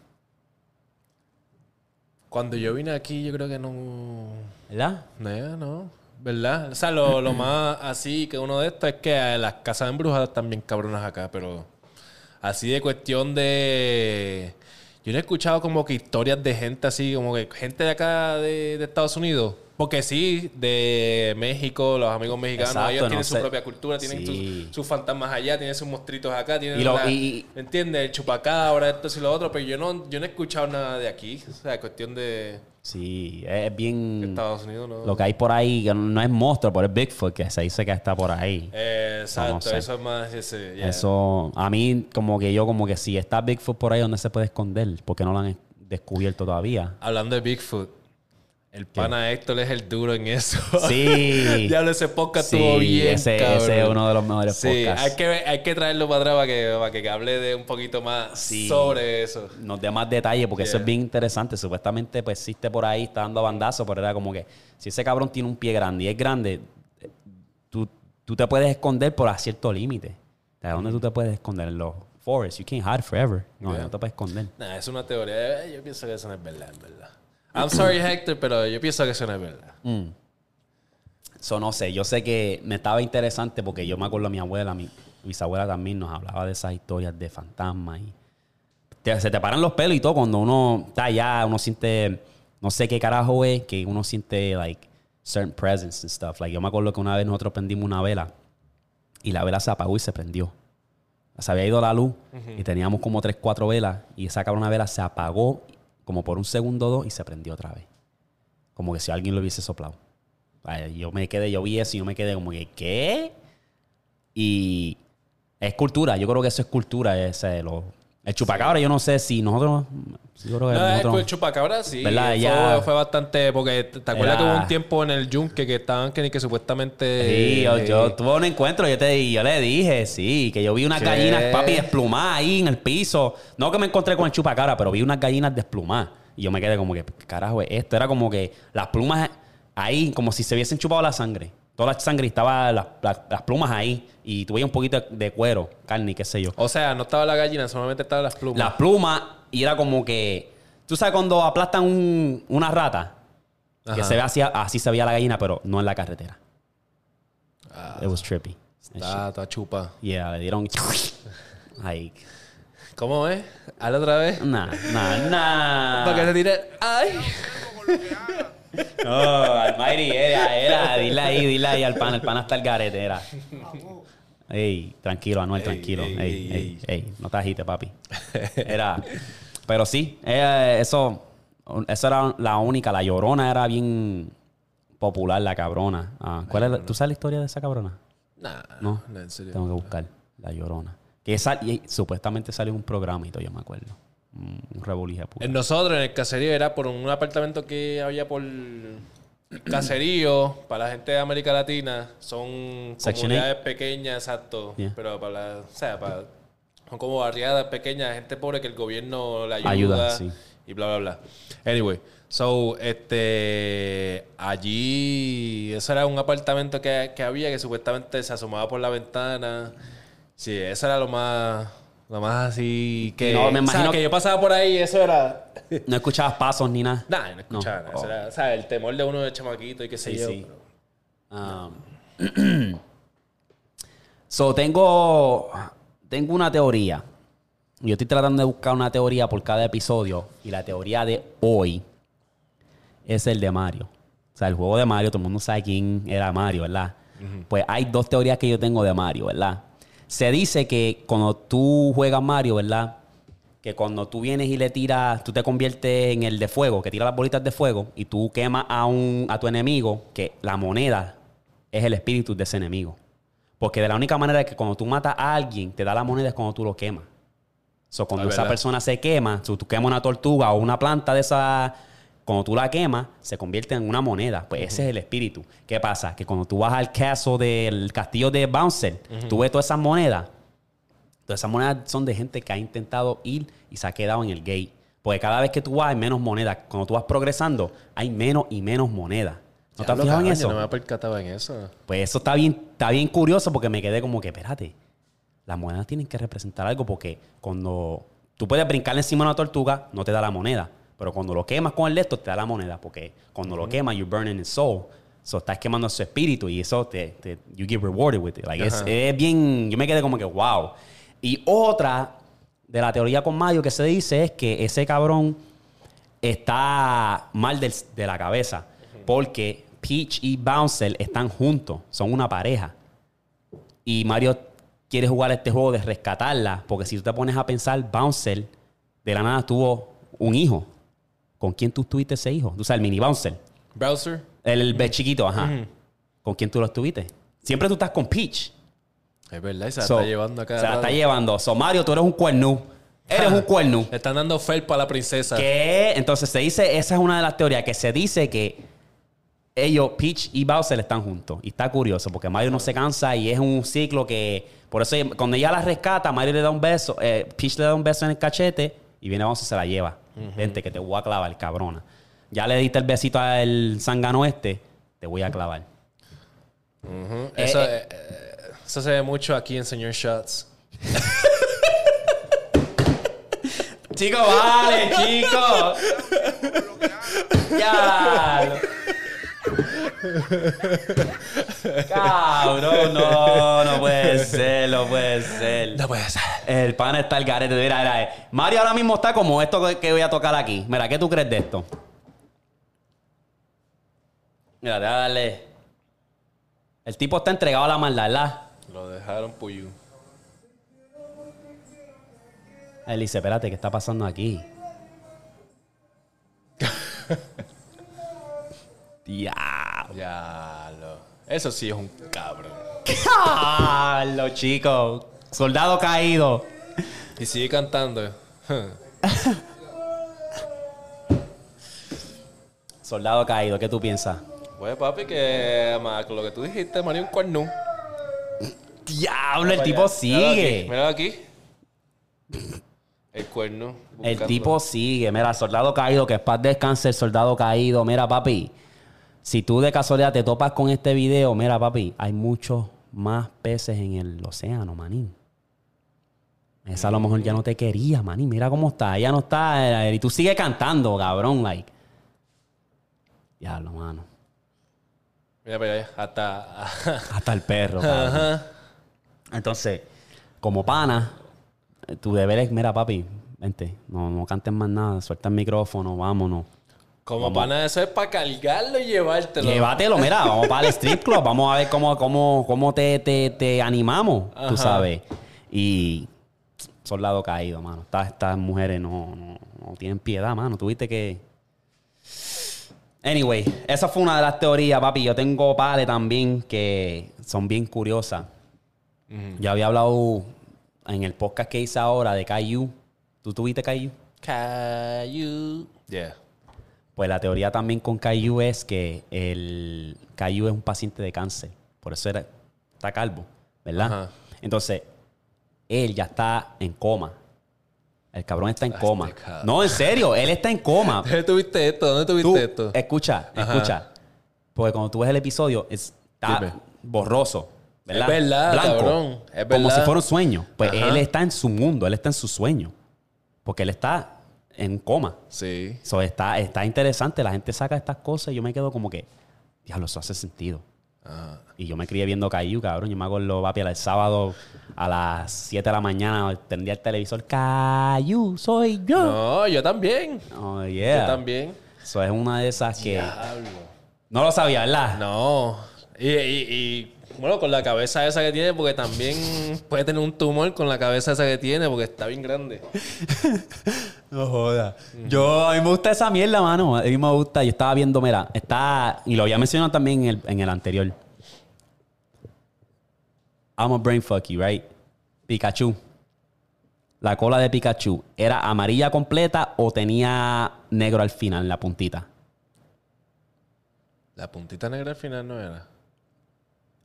Cuando yo vine aquí, yo creo que no. ¿Verdad? No, no. ¿Verdad? O sea, lo, lo más así que uno de estos es que las casas embrujadas están bien cabronas acá, pero así de cuestión de. Yo no he escuchado como que historias de gente así, como que gente de acá de, de Estados Unidos Porque sí, de México, los amigos mexicanos, Exacto, ellos no tienen su propia cultura, tienen Sí. sus, sus fantasmas allá, tienen sus monstruitos acá, tienen Y lo- la- y- ¿me entiendes? El chupacabra, esto y lo otro, pero yo no, yo no he escuchado nada de aquí. O sea, cuestión de Sí, es bien... Estados Unidos, ¿no? Lo que hay por ahí, que no es monstruo, pero es Bigfoot, que se dice que está por ahí. Eh, exacto, No sé. eso es más ese. yeah. Eso, a mí, como que yo, como que si está Bigfoot por ahí, ¿dónde se puede esconder? Porque no lo han descubierto todavía. Hablando de Bigfoot, el pana Héctor es el duro en eso. Sí. ya ese podcast Sí, estuvo bien. ese- cabrón. ese es uno de los mejores sí, podcasts. Hay que, hay que traerlo para atrás para que, para que hable de un poquito más Sí. sobre eso. Nos dé más detalles, porque eso es bien interesante. Supuestamente, pues existe por ahí, está dando bandazo, pero era como que si ese cabrón tiene un pie grande y es grande, eh, tú, tú te puedes esconder por a cierto límite. ¿De dónde tú te puedes esconder? En los forests. You can't hide forever. No, Yeah. no te puedes esconder. Nah, es una teoría. Eh, Yo pienso que eso no es verdad, en verdad. I'm sorry, Hector, pero yo pienso que eso no es verdad. Eso no sé. Yo sé que me estaba interesante porque yo me acuerdo mi abuela, mi bisabuela también nos hablaba de esas historias de fantasmas y te- se te paran los pelos y todo cuando uno está allá, uno siente, no sé qué carajo es, que uno siente like certain presence and stuff. Like yo me acuerdo que una vez nosotros prendimos una vela y la vela se apagó y se prendió. Se había ido la luz y teníamos como tres, cuatro velas y esa cabrona vela se apagó como por un segundo o dos y se prendió otra vez. Como que si alguien lo hubiese soplado. Yo me quedé, yo vi eso y yo me quedé como que, ¿qué? Y es cultura, yo creo que eso es cultura, ese, lo, el chupacabra, yo no sé si nosotros, yo creo que No, nosotros- el chupacabra sí. ¿Verdad? Fue, Ya- fue bastante. Porque te acuerdas Era- que hubo un tiempo en el yunque que estaban que, que supuestamente. Sí, yo, yo tuve un encuentro, yo, te, yo le dije, sí, que yo vi unas ¿Qué? gallinas, papi, desplumadas ahí en el piso. No que me encontré con el chupacabra, pero vi unas gallinas desplumadas. Y yo me quedé como que, ¿qué carajo es esto? Era como que las plumas ahí, como si se hubiesen chupado la sangre. Toda la sangre y estaba las, las- las plumas ahí. Y tuve un poquito de, de cuero, carne y qué sé yo. O sea, no estaba la gallina, solamente estaban las plumas. Las plumas, y era como que. ¿Tú sabes cuando aplastan un- una rata? Que se ve así, así se veía la gallina, pero no en la carretera. Ah, It was trippy. está, está chupa. Yeah, le dieron. Ay. ¿Cómo es? Hazlo otra vez. Nah, nah, nah. Para que se tire. ¡Ay! No, Almighty, era, era. Dile ahí, dile ahí al pan. El pan hasta el garete, era. Ey, tranquilo, Anuel, Ey, tranquilo. ey, Ey, ey, no te agites, papi. Era. Pero sí, eh, eso. Eso era la única. La llorona era bien popular, la cabrona. Ah, ¿cuál es la- ¿Tú sabes la historia de esa cabrona? Nah, No. no, en serio. Tengo que buscar la llorona. Que esa, y supuestamente salió un programa y todo, yo me acuerdo. Un revolija nosotros, en el caserío, era por un apartamento que había por caserío para la gente de América Latina. Son Section comunidades pequeñas, exacto. Yeah. Pero para la, o sea, para, son como barriadas pequeñas, gente pobre que el gobierno le ayuda. Ayuda, sí. Y bla, bla, bla. Anyway, so, este, allí, eso era un apartamento que, que había que supuestamente se asomaba por la ventana. Sí, eso era lo más, lo más así que... No, me o sea, imagino que yo pasaba por ahí y eso era... No escuchabas pasos ni nada. Nah, no escuchaba No. nada. Era, o sea, el temor de uno de chamaquito y qué sé Sí, yo. sí. pero- Um, so, tengo, tengo una teoría. Yo estoy tratando de buscar una teoría por cada episodio. Y la teoría de hoy es el de Mario. O sea, el juego de Mario, todo el mundo sabe quién era Mario, ¿verdad? Pues hay dos teorías que yo tengo de Mario, ¿verdad? Se dice que cuando tú juegas Mario, ¿verdad? Que cuando tú vienes y le tiras, tú te conviertes en el de fuego, que tira las bolitas de fuego y tú quemas a, un, a tu enemigo, que la moneda es el espíritu de ese enemigo. Porque de la única manera que cuando tú matas a alguien, te da la moneda es cuando tú lo quemas. So, cuando Es esa verdad. persona se quema, si tú quemas una tortuga o una planta de esa, cuando tú la quemas, se convierte en una moneda. Pues ese es el espíritu. ¿Qué pasa? Que cuando tú vas al caso del castillo de Bouncer, tú ves todas esas monedas. Todas esas monedas son de gente que ha intentado ir y se ha quedado en el gate. Porque cada vez que tú vas hay menos monedas. Cuando tú vas progresando, hay menos y menos monedas. ¿No te has fijado en eso? no me había percatado en eso. Pues eso está bien, está bien curioso porque me quedé como que, espérate, las monedas tienen que representar algo porque cuando tú puedes brincar encima de una tortuga, no te da la moneda. Pero cuando lo quemas con el esto, te da la moneda. Porque cuando lo quemas, you're burning his soul. So, estás quemando su espíritu y eso te, te- you get rewarded with it. Like, es, bien, yo me quedé como que, wow. Y otra de la teoría con Mario que se dice es que ese cabrón está mal del- de la cabeza. porque Peach y Bouncer están juntos, son una pareja. Y Mario quiere jugar este juego de rescatarla, porque si tú te pones a pensar, Bouncer de la nada tuvo un hijo. ¿Con quién tú tuviste ese hijo? Tú sabes, el mini Bouncer. Browser. El, el chiquito, ajá. ¿Con quién tú lo tuviste? Siempre tú estás con Peach. Es verdad, y se la So, está llevando acá. Se la está llevando. So, Mario, tú eres un cuernú. Eres un cuernú. Le están dando felpa a la princesa. Que entonces se dice, esa es una de las teorías, que se dice que ellos, Peach y Bowser, están juntos. Y está curioso, porque Mario no se cansa y es un ciclo que. Por eso cuando ella la rescata, Mario le da un beso, eh, Peach le da un beso en el cachete y viene Bowser y se la lleva. Vente, que te voy a clavar, cabrona. Ya le diste el besito al zángano este, te voy a clavar. Eh, eso, eh. eh, eh, eso se ve mucho aquí en Señor Shots. Chico, vale, chico. Ya. Cabrón, no, no puede ser, no puede ser. No puede ser. El pan está el garete. Mira, mira, eh. Mario ahora mismo está como esto que- voy a tocar aquí. Mira, ¿qué tú crees de esto? Mira, darle. El tipo está entregado a la maldad, ¿verdad? Lo dejaron puyú. Él dice, espérate, ¿qué está pasando aquí? Ya lo. Eso sí es un cabrón. Diablo, chico. Soldado caído. Y sigue cantando. Soldado caído, ¿qué tú piensas? Pues papi, que más con lo que tú dijiste, Mario un cuerno. Diablo, el tipo míralo sigue. aquí, Míralo aquí. El cuerno. El tipo sigue. Mira, soldado caído, que es paz descanse el soldado caído. Mira, papi, si tú de casualidad te topas con este video, mira, papi, hay muchos más peces en el océano, manín. Esa a lo mejor ya no te quería, manín. Mira cómo está. Ella no está. eh, Y tú sigues cantando, cabrón, like. Diablo, mano. Mira, pero hasta. Hasta el perro, cabrón. Ajá. Entonces, como pana, eh, tu deber es, mira, papi, vente, no, no cantes más nada, suelta el micrófono, vámonos. Como Vamos. pana, eso es para cargarlo y llevártelo. Llévatelo, mira, vamos para el strip club, vamos a ver cómo, cómo, cómo te, te, te animamos, Ajá. tú sabes. Y soldado caído, mano. Estas, estas mujeres no, no, no tienen piedad, mano. Tuviste que... Anyway, esa fue una de las teorías, papi. Yo tengo pales también que son bien curiosas. Yo había hablado en el podcast que hice ahora de Caillou. ¿Tú tuviste Caillou? Caillou. Yeah. Pues la teoría también con Caillou es que el Caillou es un paciente de cáncer. Por eso era, está calvo, ¿verdad? Ajá. Entonces, él ya está en coma. El cabrón está en coma. este. No, en serio, él está en coma. ¿Dónde tuviste esto? ¿Dónde tuviste Tú, esto? escucha, Ajá. escucha. Porque cuando tú ves el episodio, es- está Dime. borroso. ¿verdad? Es verdad, Blanco. cabrón. Es Como verdad. si fuera un sueño. Pues Ajá. él está en su mundo, él está en su sueño. Porque él está en coma. Sí. So, está, está interesante. La gente saca estas cosas y yo me quedo como que, diablo, eso hace sentido. Ajá. Y yo me crié viendo Caillou, cabrón. Yo me acuerdo, papi, el sábado a las 7 de la mañana tendría el televisor. Caillou, soy yo. No, yo también. Oh, yeah. Yo también. Eso es una de esas que... Diablo. No lo sabía, ¿verdad? No. Y, y- y, bueno, con la cabeza esa que tiene, porque también puede tener un tumor con la cabeza esa que tiene, porque está bien grande. No joda. Yo, a mí me gusta esa mierda, mano. A mí me gusta. Yo estaba viendo, mira, está... Y lo había mencionado también en el, en el anterior. I'm a brain fuck you, right? Pikachu. La cola de Pikachu, ¿era amarilla completa o tenía negro al final, en la puntita? La puntita negra al final no era.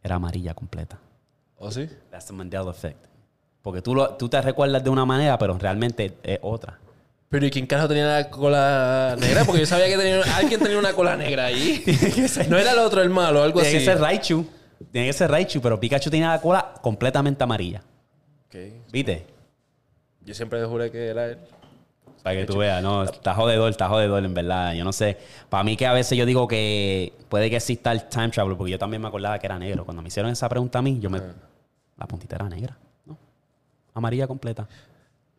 Era amarilla completa. ¿O sí? That's the Mandela effect. Porque tú, lo- tú te recuerdas de una manera, pero realmente es otra. Pero ¿y quién carajo tenía la cola negra? Porque yo sabía que tenía, alguien tenía una cola negra ahí. No era el otro el malo, algo Tiene así. que ser Raichu. Tiene que ser Raichu, pero Pikachu tenía la cola completamente amarilla. Ok. ¿Viste? Yo siempre juré que era él. Para que tú veas, no, está jodedor, está jodedor, en verdad. Yo no sé. Para mí que a veces yo digo que puede que exista el time travel, porque yo también me acordaba que era negro. Cuando me hicieron esa pregunta a mí, yo me... La puntita era negra, ¿no? Amarilla completa.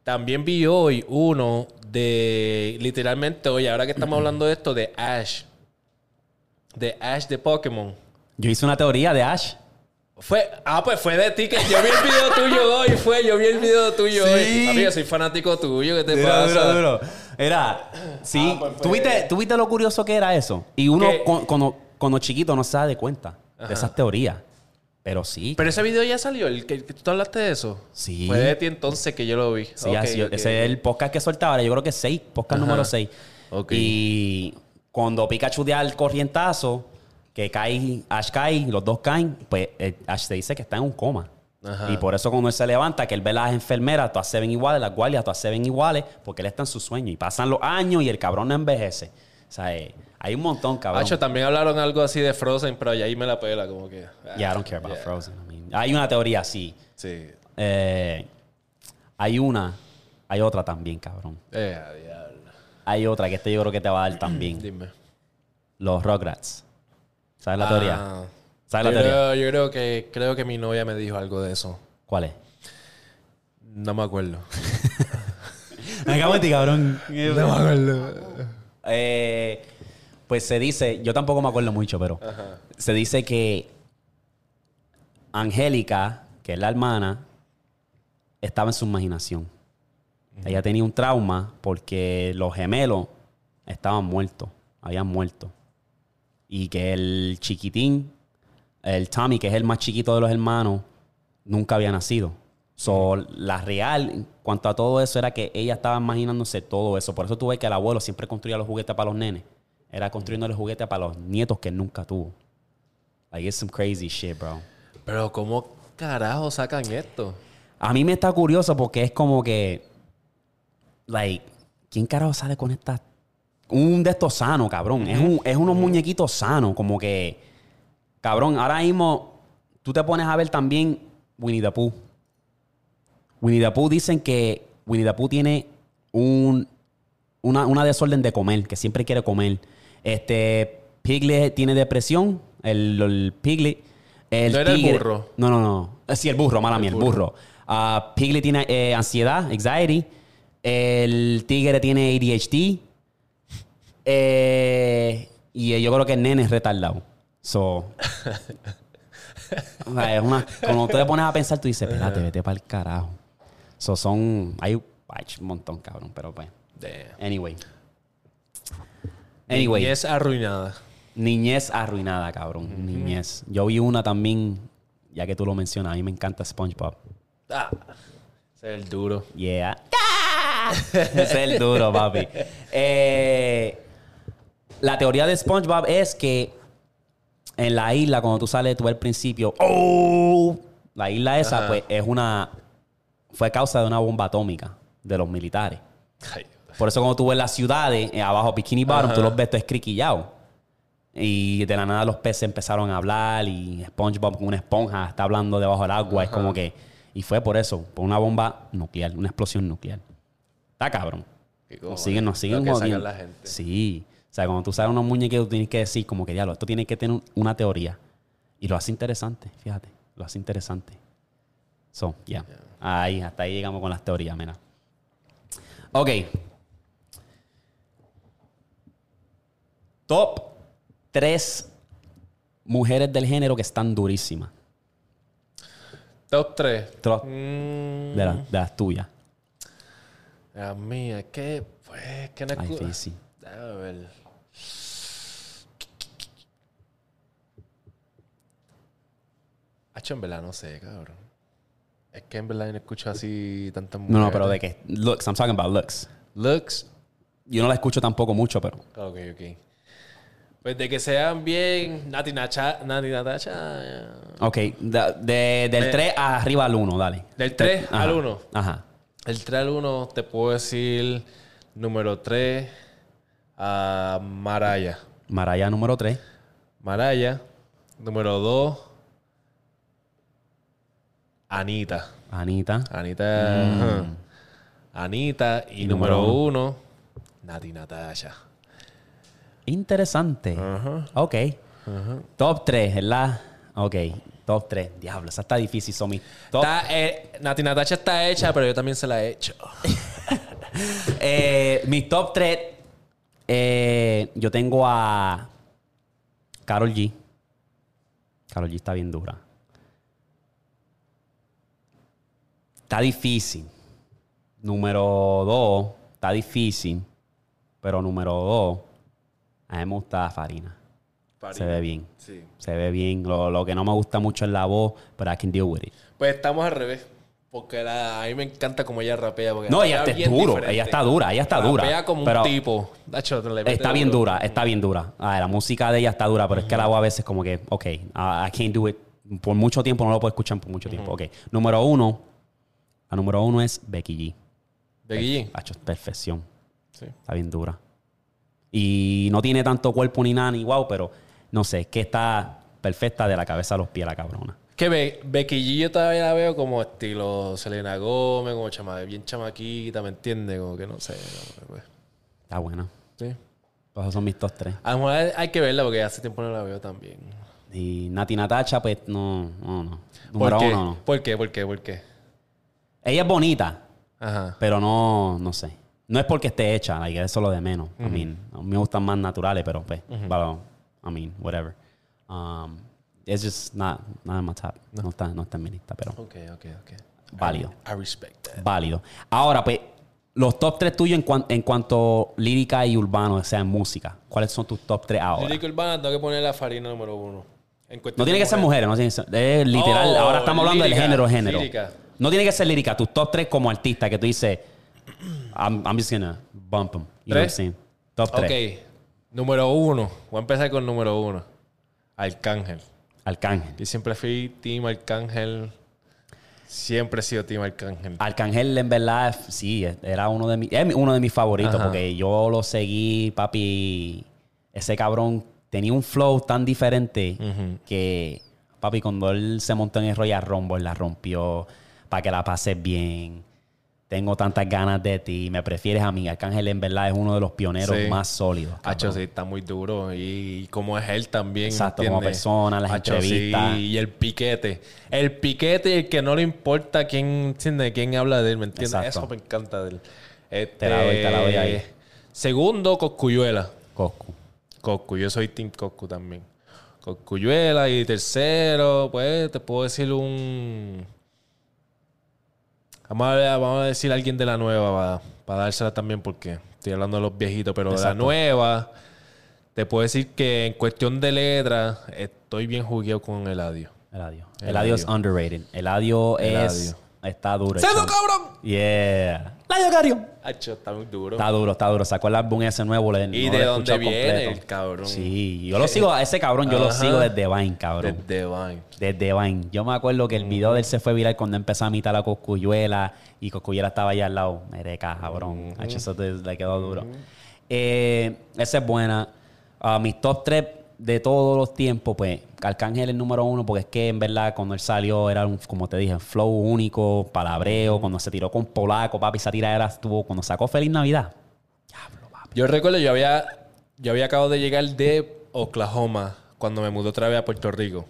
También vi hoy uno de, literalmente, oye, ahora que estamos hablando de esto, de Ash. de Ash de Pokémon. Yo hice una teoría de Ash. Fue, ah, pues fue de ti que yo vi el video tuyo hoy, fue, yo vi el video tuyo Sí. hoy. Amigo, soy fanático tuyo, ¿qué te Duro, pasa? duro, duro. Era, sí, Ah, pues fue- ¿tú, viste, tú viste lo curioso que era eso. Y uno cuando, cuando chiquito no se da de cuenta Ajá. de esas teorías. Pero sí. Pero ese video ya salió, el que, que tú hablaste de eso. Sí. Fue de ti entonces que yo lo vi. Sí, así- ese es el podcast que soltaba. ahora. Yo creo que es 6, podcast Ajá. número 6. Ok. Y cuando Pikachu da el corrientazo, que cae, Ash cae, los dos caen, pues eh, Ash se dice que está en un coma. Ajá. Y por eso cuando él se levanta, que él ve a las enfermeras, todas se ven iguales, las guardias, todas se ven iguales, porque él está en su sueño. Y pasan los años y el cabrón no envejece. O sea, eh, hay un montón, cabrón. Hacho, también hablaron algo así de Frozen, pero ya ahí me la pela, como que. ah, Yeah, I don't care about yeah. Frozen. I mean, hay una teoría así. Sí. Eh, hay una, hay otra también, cabrón. Eh. Hay otra que este yo creo que te va a dar también. Dime. Los Rugrats. ¿Sabes la teoría? Ah, ¿Sabes la yo, teoría? creo, yo creo que creo que mi novia me dijo algo de eso. ¿Cuál es? No me acuerdo. Me en ti, cabrón. no me acuerdo. Eh, pues se dice, yo tampoco me acuerdo mucho, pero se dice que Angélica, que es la hermana, estaba en su imaginación. Ella tenía un trauma porque los gemelos estaban muertos, habían muerto. Y que el chiquitín, el Tommy, que es el más chiquito de los hermanos, nunca había nacido. So, la real, en cuanto a todo eso, era que ella estaba imaginándose todo eso. Por eso tú ves que el abuelo siempre construía los juguetes para los nenes. Era construyendo los juguetes para los nietos que nunca tuvo. Like, it's some crazy shit, bro. Pero ¿cómo carajo sacan esto? A mí me está curioso porque es como que, like, ¿quién carajo sale con esta? Un de estos sano, cabrón. Es, un, es unos muñequitos sanos, como que, cabrón, ahora mismo tú te pones a ver también Winnie the Pooh. Winnie the Pooh dicen que Winnie the Pooh tiene un, una, una desorden de comer, que siempre quiere comer. Este, Piglet tiene depresión, el, el Piglet. El ¿No era el burro? No, no, no. Eh, Sí, el burro, mala El mía, el burro. Ah, Piglet tiene eh, ansiedad, anxiety. El tigre tiene ADHD. Eh, y yo creo que el nene es retardado. So, o sea, es una, cuando te pones a pensar, tú dices, espérate, vete para el carajo. So, son. Hay, hay un montón, cabrón, pero pues. Damn. Anyway. Anyway. Es arruinada. Niñez arruinada, cabrón. Niñez. Yo vi una también, ya que tú lo mencionas, a mí me encanta SpongeBob. Ah, ese es el duro. Yeah. Ese es el duro, papi. Eh, la teoría de SpongeBob es que en la isla, cuando tú sales, tú ves al principio, ¡oh! La isla esa, Ajá. pues, es una. Fue causa de una bomba atómica de los militares. Ay, Por eso cuando tú ves las ciudades, eh, abajo Bikini Bottom, Ajá. tú los ves todo escriquillados. Y de la nada los peces empezaron a hablar y SpongeBob con una esponja está hablando debajo del agua. Es como que... Y fue por eso, por una bomba nuclear, una explosión nuclear. Está cabrón. Nos siguen, nos siguen jodiendo. la gente. Sí. O sea, cuando tú sabes unos muñequitos, tú tienes que decir como que, diablo, esto tiene que tener una teoría. Y lo hace interesante, fíjate. Lo hace interesante. So, ya. Ahí, hasta ahí llegamos con las teorías, mira. Ok. Top 3 mujeres del género que están durísimas. Top 3. Top Mm, de, la- de las tuyas. La mía, que pues que no Ay, Déjame ver. Hacho, en verdad no sé, cabrón. Es que en verdad no escucho así tantas mujeres. No, no, pero de que. Looks, I'm talking about looks. Looks. Yo no la escucho tampoco mucho, pero. Ok, ok. Pues de que sean bien Nati Nacha, Nati Natacha. Ok, de- de- del Me- 3 arriba al 1, dale. Del 3 Ajá, al 1. Ajá. El 3 al 1 te puedo decir número 3 a Maraya. Maraya número 3. Maraya. Número 2 Anita. Anita. Anita. ajá. Anita. Y, Y número número 1 Nati Natasha. Interesante. Ajá. Ok. Top 3, ¿verdad? Ok. Top 3. Diablo, esa está difícil, son mis top. Está, eh, Nati Natasha está hecha, pero yo también se la he hecho. Eh, mis top 3. Yo tengo a Carol G. Carol G está bien dura. Está difícil. Número dos, está difícil. Pero número dos, a mí me gusta Farina. Se ve bien. Sí. Se ve bien. Lo, lo que no me gusta mucho es la voz, pero I can deal with it. Pues estamos al revés. Porque la- a mí me encanta como ella rapea. Porque No, ella rapea está bien duro. diferente. Ella está dura. Ella está dura. Rapea como pero un tipo. Está bien duro. dura. Está bien dura. Ah, la música de ella está dura, pero es que la voz a veces como que, ok, I can't do it. Por mucho tiempo no lo puedo escuchar por mucho tiempo. Ok. Número uno. La número uno es Becky G. Becky G. Perfección. Sí. Está bien dura. Y no tiene tanto cuerpo ni nada, ni guau, pero no sé, es que está perfecta de la cabeza a los pies la cabrona. Que Be- Becky G yo todavía la veo como estilo Selena Gómez, como chama, bien chamaquita, ¿me entiendes? Como que no sé. que, pues, Está buena. sí. Pues esos son mis top tres. A lo mejor hay- hay que verla porque hace tiempo no la veo también. Y Nati Natacha, pues no, no, no. ¿Por qué? uno, no. ¿Por qué? ¿Por qué? ¿Por qué? Ella es bonita, Ajá. pero no, no sé. No es porque esté hecha, like, eso es lo de menos. I mean, a mí me gustan más naturales, pero pues, pero, I mean, whatever. Um, it's just not, not in my top. No, está, no está en mi lista, pero Ok, ok, ok. válido. I respect that. Válido. Ahora, pues, los top tres tuyos en, cuan- en cuanto lírica y urbano, o sea, en música. ¿Cuáles son tus top tres ahora? Lírica urbana, tengo que poner la farina número uno. En No tiene que ser mujeres, no tiene que ser. Es literal. Oh, ahora estamos hablando lírica, del género, género. lírica. No tiene que ser lírica. Tus top tres como artista que tú dices, I'm, I'm just gonna bump them. You know what I'm ¿Tres? saying? Top tres. Ok. Número uno. Voy a empezar con número uno. Arcángel. Arcángel. Yo siempre fui Team Arcángel. Siempre he sido Team Arcángel. Arcángel, en verdad, sí, era uno de mis, es uno de mis favoritos Ajá. porque yo lo seguí, papi. Ese cabrón tenía un flow tan diferente que, papi, cuando él se montó en el Royal Rumble, la rompió para que la pases bien. Tengo tantas ganas de ti, me prefieres a mí. Arcángel, en verdad, es uno de los pioneros Sí. más sólidos. Hacho, sí, está muy duro. Y, como es él también. Exacto, ¿entiendes? como persona, las Hacho, entrevistas. sí, y el piquete. El piquete y el que no le importa quién, quién habla de él, ¿me entiendes? Exacto. Eso me encanta de él. Este, Te la doy, te la doy ahí. Segundo, Coscuyuela. Coscu. Coscu, yo soy Team Coscu también. Coscuyuela y tercero, pues te puedo decir un... Vamos a, vamos a decir alguien de la nueva para, dársela también porque estoy hablando de los viejitos, pero de la nueva te puedo decir que en cuestión de letra estoy bien jugueado con Eladio. Eladio. Eladio. Eladio es underrated. Eladio es. Está duro. ¡Cedo, cabrón! Yeah. Eladio Cario. Hacho, está muy duro. Está duro, está duro. Sacó el álbum ese nuevo. le- ¿Y no de dónde viene completo. el cabrón? Sí, yo lo sigo, a ese cabrón yo lo sigo desde Vine, cabrón. De Vine. Desde Vine. Yo me acuerdo que el video de él se fue viral cuando empezó a imitar a Coscuyuela y Coscuyuela estaba allá al lado. Mereca, cabrón. Hacho, Eso te- le quedó duro. Eh, esa es buena. Ah, mis top 3 de todos los tiempos, pues Arcángel es el número uno porque es que en verdad cuando él salió era un, como te dije, flow único, palabreo. Cuando se tiró con Polaco, papi, esa tiradera estuvo. Cuando sacó Feliz Navidad. Yo recuerdo, yo había, yo había acabado de llegar de Oklahoma cuando me mudé otra vez a Puerto Rico.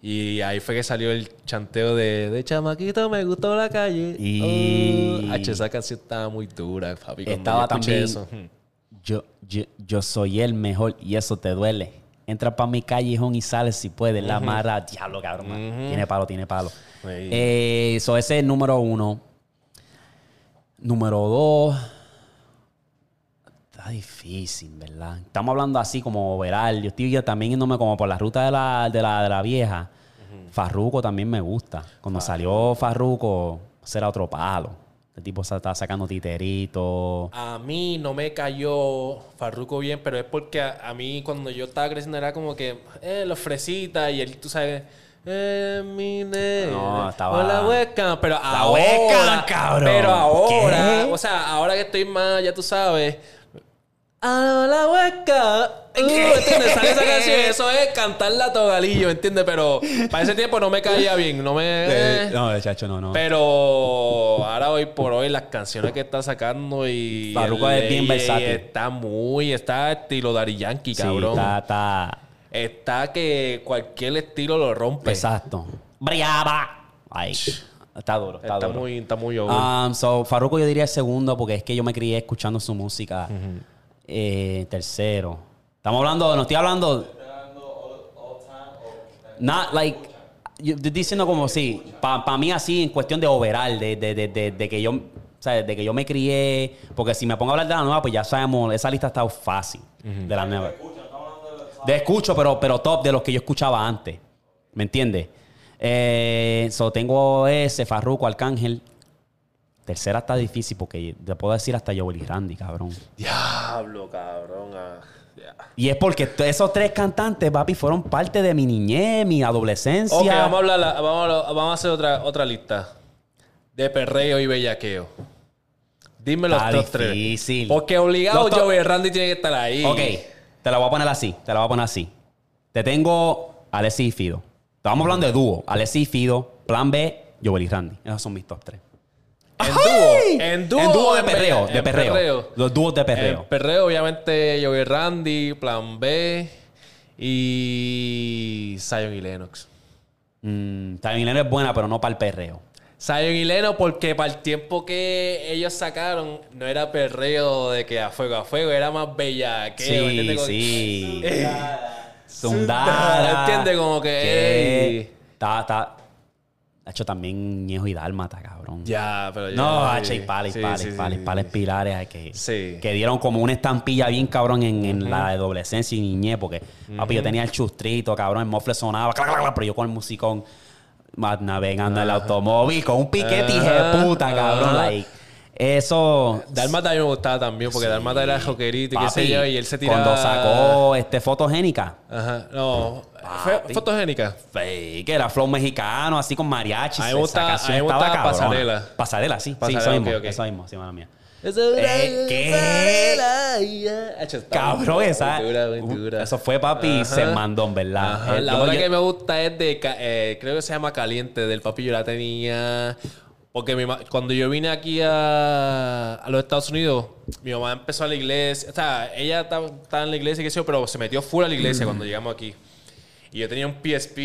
Y ahí fue que salió el chanteo de, de chamaquito, me gustó la calle. Y- Oh, H, esa canción estaba muy dura, papi. Estaba también- eso. Yo, yo, yo soy el mejor y eso te duele. Entra para mi callejón y sales si puedes. La mara, diablo, cabrón. Tiene palo, tiene palo. Sí. Eh, ese es el número uno. Número dos. Está difícil, ¿verdad? Estamos hablando así como overall. Yo estoy también yéndome como por la ruta de la, de la, de la vieja. Farruko también me gusta. Cuando salió Farruko, ese era otro palo. El tipo estaba sacando titerito. A mí no me cayó Farruko bien, pero es porque a, a mí cuando yo estaba creciendo era como que, eh, los fresitas y él, tú sabes, eh, mi nena, No, estaba- con la hueca, pero La ahora, hueca, cabrón. pero ahora, ¿Qué? o sea, ahora que estoy más, ya tú sabes, a la hueca, uh, ¿entiendes? Sale esa canción, eso es cantar la togalillo, ¿entiendes? Pero para ese tiempo no me caía bien, no me... eh. no, de chacho, no, no. Pero ahora hoy por hoy las canciones que está sacando y el- es bien versátil. Está muy, está estilo Daddy Yankee, Sí, cabrón. está, está. Está que cualquier estilo lo rompe. Exacto. Briaba. Ay, está duro, está, Está duro. muy, está muy over. Um, so, Farruko yo diría el segundo porque es que yo me crié escuchando su música. Eh, tercero. Estamos hablando, no estoy hablando. Not like. Yo estoy diciendo como sí. Para mí, así, en cuestión de overall, de, de, de, de, que yo. O sea, de que yo me crié. Porque si me pongo a hablar de la nueva, pues ya sabemos, esa lista está fácil. De la nueva. De escucho, pero, pero top de los que yo escuchaba antes. ¿Me entiendes? Eh, so, tengo ese, Farruko, Arcángel. Tercera está difícil porque te puedo decir hasta Joel y Randy, cabrón. Diablo, cabrón. ah. Y es porque esos tres cantantes, papi, fueron parte de mi niñez, mi adolescencia. Ok, vamos a, hablar, la- vamos, a, hablar- vamos a hacer otra, otra lista. De perreo y bellaqueo. Dime los top tres. Porque obligado top- Joey Randy tiene que estar ahí. Ok, te la voy a poner así, te la voy a poner así. Te tengo Alessi y Fido. Estamos hablando de dúo. Alessi y Fido, Plan B, Joel y Randy. Esos son mis top tres. En dúo. En dúo. En dúo de perreo, de perreo. Los dúos de En perreo. perreo, obviamente, Joey Randy, Plan B y Zion y Lennox. Mm, también es buena, pero no para el perreo. Zion y Lennox, porque para el tiempo que ellos sacaron, no era perreo de que a fuego a fuego, era más bellaqueo. Sí, sí. Sundara. ¿Entiendes? Como que. Está, está. Ha hecho también Ñejo y Dálmata, cabrón. Ya, pero ya. No. H y Pales, Sí, Pales, sí, Pales, sí, Pales sí. Pilares, ay, que, Sí. que dieron como una estampilla bien cabrón en, en la adolescencia y niñez, porque papi, yo tenía el chustrito, cabrón, el mofle sonaba, clac, clac, clac, pero yo con el musicón más navegando en el automóvil, con un piquete de Ajá, puta, cabrón, ajá. like, eso... Dalmata a mí me gustaba también, porque Dalmata era joquerito y qué sé yo, y él se tiraba... Cuando sacó este fotogénica, Ajá, no. Papi. fotogénica. fake, era flow mexicano, así con mariachi. A mí me gusta- a mí me gusta. Pasarela. Pasarela, sí, Pasarela, sí, eso mismo, ok, ok. eso mismo, sí, mala mía. Eh, ¿qué? Cabrón, esa. Uh, dura. Eso fue papi Ajá. se mandó, en verdad. Ajá, Eh, La otra que me gusta es de, eh, creo que se llama Caliente, del papi yo la tenía. Porque mi cuando yo vine aquí a, a los Estados Unidos, mi mamá empezó a la iglesia. O sea, ella estaba, en la iglesia, qué sé yo, pero se metió fuera a la Mm. iglesia cuando llegamos aquí. Y yo tenía un PSP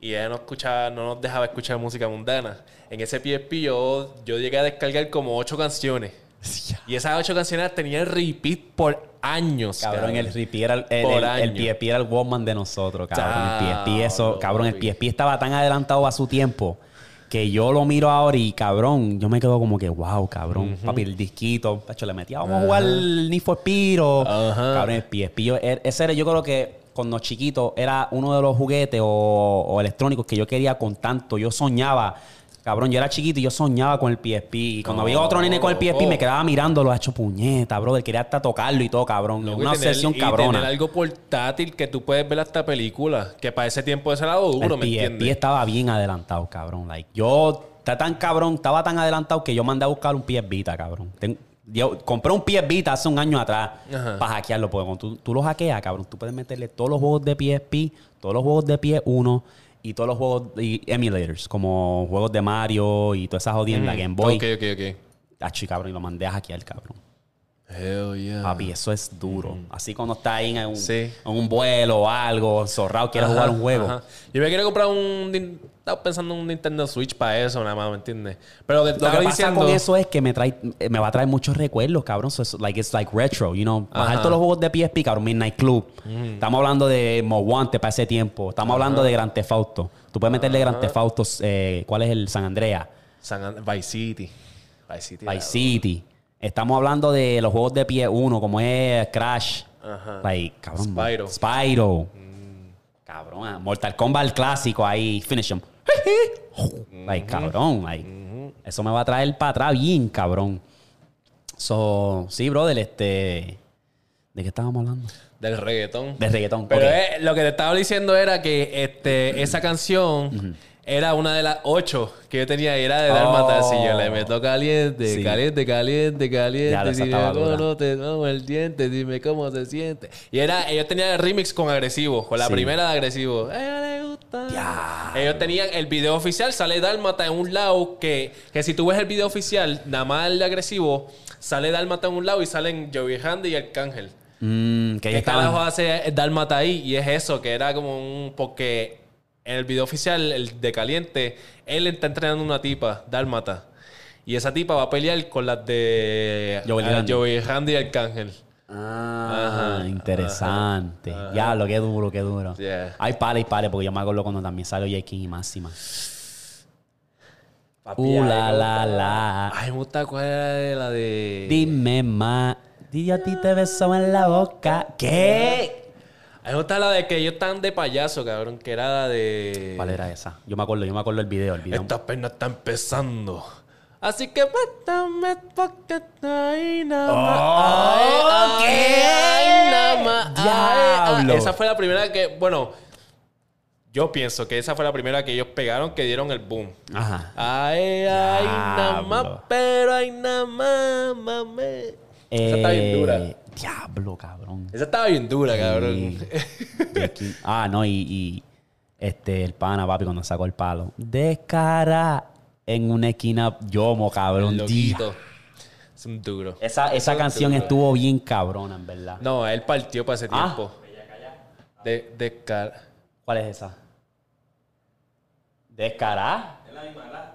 y ella no, escuchaba, no nos dejaba escuchar música mundana. En ese PSP yo, yo llegué a descargar como ocho canciones. Y esas ocho canciones tenían repeat por años. Cabrón, el RP era el, el, el- el. PSP era el Walkman de nosotros, cabrón. el PSP, eso, cabrón, el. PSP estaba tan adelantado a su tiempo que yo lo miro ahora y, cabrón, yo me quedo como que, wow, cabrón. Papi, el disquito, pacho, le metía, vamos a jugar el Need for Speed o... Ajá. Cabrón, er- ese era, yo creo que cuando chiquito era uno de los juguetes o, o electrónicos que yo quería con tanto. Yo soñaba... Cabrón, yo era chiquito y yo soñaba con el PSP. Y cuando había otro nene con el PSP, me quedaba mirándolo, ha hecho puñeta, brother. Quería hasta tocarlo y todo, cabrón. Loco, Una y tener- obsesión y cabrona. tener algo portátil que tú puedes ver hasta películas. Que para ese tiempo ese era algo duro, el ¿me PSP entiendes? estaba bien adelantado, cabrón. Like, yo está tan cabrón, estaba tan adelantado que yo mandé a buscar un PS Vita, cabrón. Ten- yo compré un PS Vita hace un año atrás Ajá. para hackearlo. Porque cuando tú, tú lo hackeas, cabrón, tú puedes meterle todos los juegos de PSP, todos los juegos de PS1 y todos los juegos y emulators, como juegos de Mario y todas esas jodiendas, Game Boy. Ok, ok, ok. Achi, cabrón, y lo mandé a hackear, cabrón. Hell yeah. Papi, eso es duro. Así cuando estás ahí en un, Sí. en un vuelo o algo, zorrado, quieres Ajá, jugar un juego. ajá. Yo me quiero comprar un... Estaba pensando en un Nintendo Switch para eso, nada más, ¿me entiendes? Pero lo que Lo que pasa diciendo... con eso es que me trae, eh, me va a traer muchos recuerdos, cabrón. So, it's like, it's like retro, you know. Bajar Ajá. todos los juegos de PSP, cabrón. Midnight Club. Estamos hablando de Moguante para ese tiempo. Estamos hablando de Grand Theft Auto. Tú puedes meterle Grand Theft Auto, eh, ¿cuál es el San Andrea? San And- Vice City. Vice City. Vice City. Estamos hablando de los juegos de pie 1, como es Crash. Ajá. Like, cabrón. Spyro. Spyro. Cabrón. ah, Mortal Kombat el clásico ahí. Finish him. like, cabrón. Like, Eso me va a traer para atrás bien, cabrón. So, sí, brother, este. ¿De qué estábamos hablando? Del reggaetón. De reggaetón. Pero lo que te estaba diciendo era que este, esa canción era una de las ocho que yo tenía. Era de dar Oh. Y yo le meto caliente, Sí. caliente, caliente, caliente. Ya, esa si estaba me dura. como, te como el diente, dime cómo se siente. Y era, ellos tenían el remix con agresivo, con la Sí. primera de agresivo. A ella le gusta. Ya. Ellos tenían el video oficial, sale Dálmata en un lado que, que si tú ves el video oficial, nada más el de agresivo, sale Dálmata en un lado y salen Joey Handy y Arcángel. Mm, que ¿Qué carajo hace Dálmata ahí? Y es eso, que era como un... Porque en el video oficial, el de Caliente, él está entrenando una tipa, Dálmata. Y esa tipa va a pelear con las de Joey ah, Randy. Arcángel. Ah, Ajá, interesante. ajá, ajá. Diablo, qué duro, qué duro. Yeah. Hay pales y pales, porque yo me acuerdo cuando también salió J. King y Máxima. Papi, Uh, la, la, la. Ay, me gusta cuál era de la de... Dime más. Di a ti te beso en la boca. ¿Qué? A mí me gusta la de que ellos están de payaso, cabrón, que era la de... ¿Cuál era esa? Yo me acuerdo, yo me acuerdo del video, el video. Esta pena está empezando. Así que mátame porque ahí nada más. Oh, Ay, ¿qué? Esa fue la primera que, bueno, yo pienso que esa fue la primera que ellos pegaron que dieron el boom. Ajá. Ay, ay, nada más, pero ay, nada más, mame. Esa está bien dura. Diablo, cabrón. Esa estaba bien dura, cabrón. Ah, no, y, y este, el pana, papi, cuando sacó el palo. Descara en una esquina, yomo, cabrón. Loquito. Es un duro. Esa, esa canción estuvo bien cabrona, en verdad. No, él partió para ese Ah. tiempo. De, de car- ¿Cuál es esa? Descará.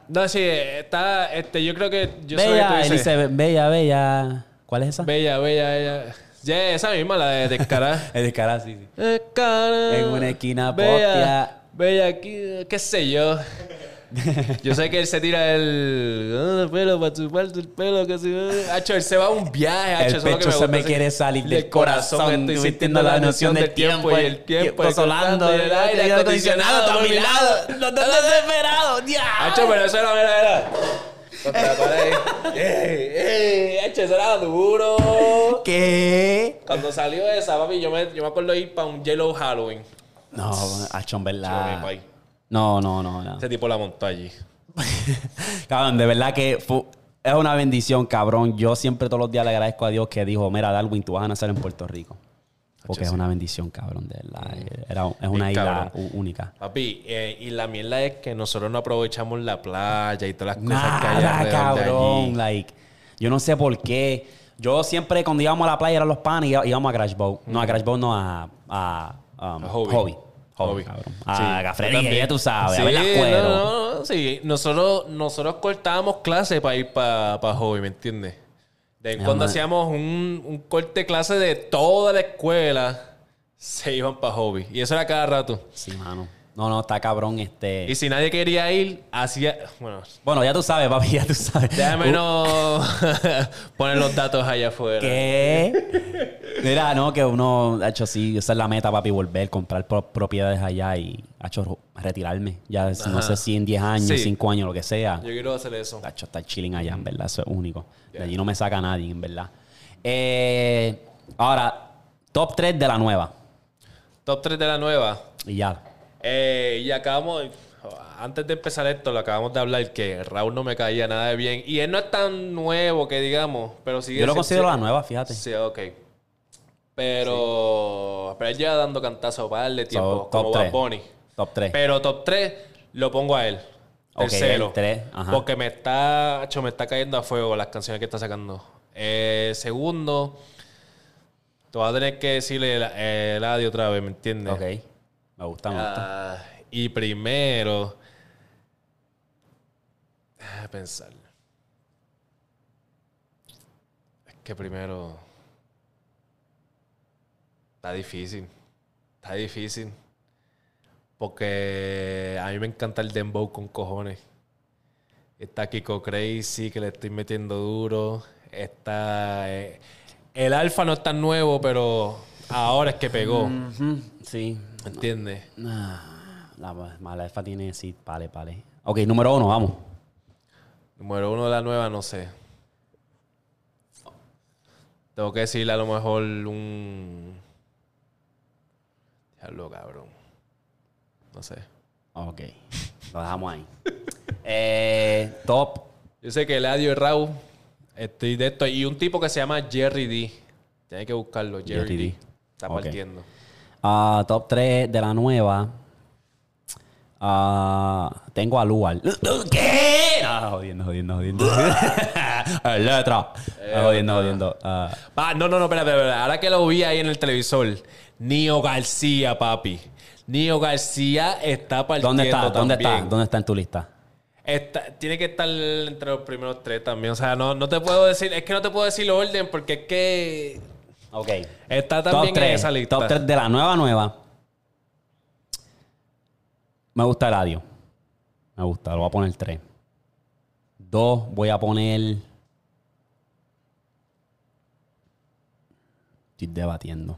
No, sí, está, este, yo creo que yo que tú Bella, dices. Elizabeth, bella, bella. ¿Cuál es esa? Bella, bella, bella. Ya, esa misma, la de Descará. Es descará, sí, sí. Descará. En una esquina Bella, postia. bella aquí, qué sé yo. Yo sé que él se tira el, ah, el pelo para chuparte el pelo, que se Hacho, él se va a un viaje, hacho, El lo que pecho se me quiere salir del El corazón, corazón. estoy sintiendo la noción del tiempo y el tiempo el aire acondicionado a mi lado. Los dos desesperados, Hacho, pero eso era, mira, era. Contra la pared. ¡Ey, eso era duro. ¿Qué? Cuando salió esa, papi, yo me, yo me acuerdo ir para un Yellow Halloween. No, mi verdad. país. No, no, no, no. Ese tipo la montó allí. cabrón, de verdad que fu- es una bendición, cabrón. Yo siempre todos los días le agradezco a Dios que dijo, mira, Darwin, tú vas a nacer en Puerto Rico. Porque es una bendición, cabrón, de verdad. Era, es una Bien, isla cabrón. única. Papi, eh, y la mierda es que nosotros no aprovechamos la playa y todas las cosas que hay cabrón. allí. Like, yo no sé por qué. Yo siempre cuando íbamos a la playa eran los panes y íbamos a Crash Boat. No, a Crash Boat no, a, a, um, A Hobby. Hobby. Hobby, cabrón. Sí, A Gafrería, también. ya tú sabes. Sí, a ver las cueros. no, no, no, sí. Nosotros, nosotros cortábamos clases para ir para hobby, ¿me entiendes? De en cuando hacíamos un, un corte de clase de toda la escuela, se iban para hobby. Y eso era cada rato. Sí, mano. No, no, está cabrón este... Y si nadie quería ir, hacía... Bueno, Bueno, ya tú sabes, papi, ya tú sabes. déjame Uh, no poner los datos allá afuera. ¿Qué? Mira, no, que uno, ha hecho sí, esa es la meta, papi, volver, comprar pro- propiedades allá y, ha hecho retirarme. Ya, no sé si en 10 años, Sí. 5 años, lo que sea. Yo quiero hacer eso. Tacho, estar chilling allá, en verdad. Eso es único. De allí no me saca nadie, en verdad. Eh, ahora, top 3 de la nueva. Top 3 de la nueva. Y ya. Eh, y acabamos, antes de empezar esto, lo acabamos de hablar que Raúl no me caía nada de bien. Y él no es tan nuevo que digamos, pero sigue Yo lo considero la nueva, fíjate. Sí, ok. Pero, pero él lleva dando cantazo para darle tiempo, So, como Bad 3. Bunny. Top 3. Pero top 3 lo pongo a él. Tercero. el tres, ajá. Porque me está, me está cayendo a fuego las canciones que está sacando. Eh, segundo, te voy a tener que decirle el, el audio otra vez, ¿me entiendes? Ok. Me gusta, me gusta. Ah, y primero. Déjame pensar. Es que primero. Está difícil. Está difícil. Porque a mí me encanta el dembow con cojones. Está Kiko Crazy, que le estoy metiendo duro. Está. eh, el alfa no es tan nuevo, pero ahora es que pegó. Ujú, Sí. ¿Me entiendes? Ah, la mala alfa tiene, sí, vale, vale. Ok, número uno, vamos. Número uno de la nueva, no sé. Tengo que decirle a lo mejor un. Diablo, cabrón. No sé. Ok. Lo dejamos ahí. eh, top. Yo sé que Eladio y Raúl. Estoy de esto. Y un tipo que se llama Jerry D. Tienes que buscarlo, Jerry, Jerry D. D. Está partiendo. Ah, top 3 de la nueva. Ah, tengo a Lual. ¿Qué? No, jodiendo, jodiendo, jodiendo. El letra. jodiendo, jodiendo. Ah, Ah, no, no, no, espera, espera, espera. Ahora que lo vi ahí en el televisor. Nio García, papi. Nio García está partiendo ¿Dónde está? ¿Dónde está? ¿Dónde está en tu lista? Está- tiene que estar entre los primeros tres también. O sea, no, no te puedo decir, es que no te puedo decir el orden porque es que Ok. Está también top 3, en esa lista. Top 3 de la nueva nueva. Me gusta el audio. Me gusta, lo voy a poner 3. 2, voy a poner. Estoy debatiendo.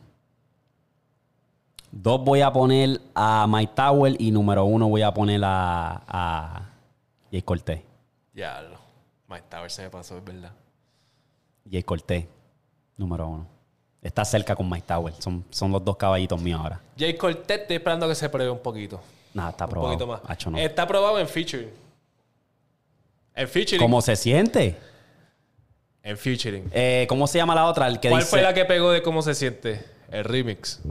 Dos voy a poner a Mike Tower y número uno voy a poner a, a Jay Cortés. Ya, lo. Mike Tower se me pasó, es verdad. Jay Cortés, número uno. Está cerca con Mike Tower. Son, son los dos caballitos míos ahora. Jay Cortez, estoy esperando que se pruebe un poquito. Nada, está Un probado. poquito más. Hacho, no. Está probado en featuring. En featuring. ¿Cómo se siente? En featuring. Eh, ¿Cómo se llama la otra? El que ¿Cuál dice... fue la que pegó de cómo se siente? El remix.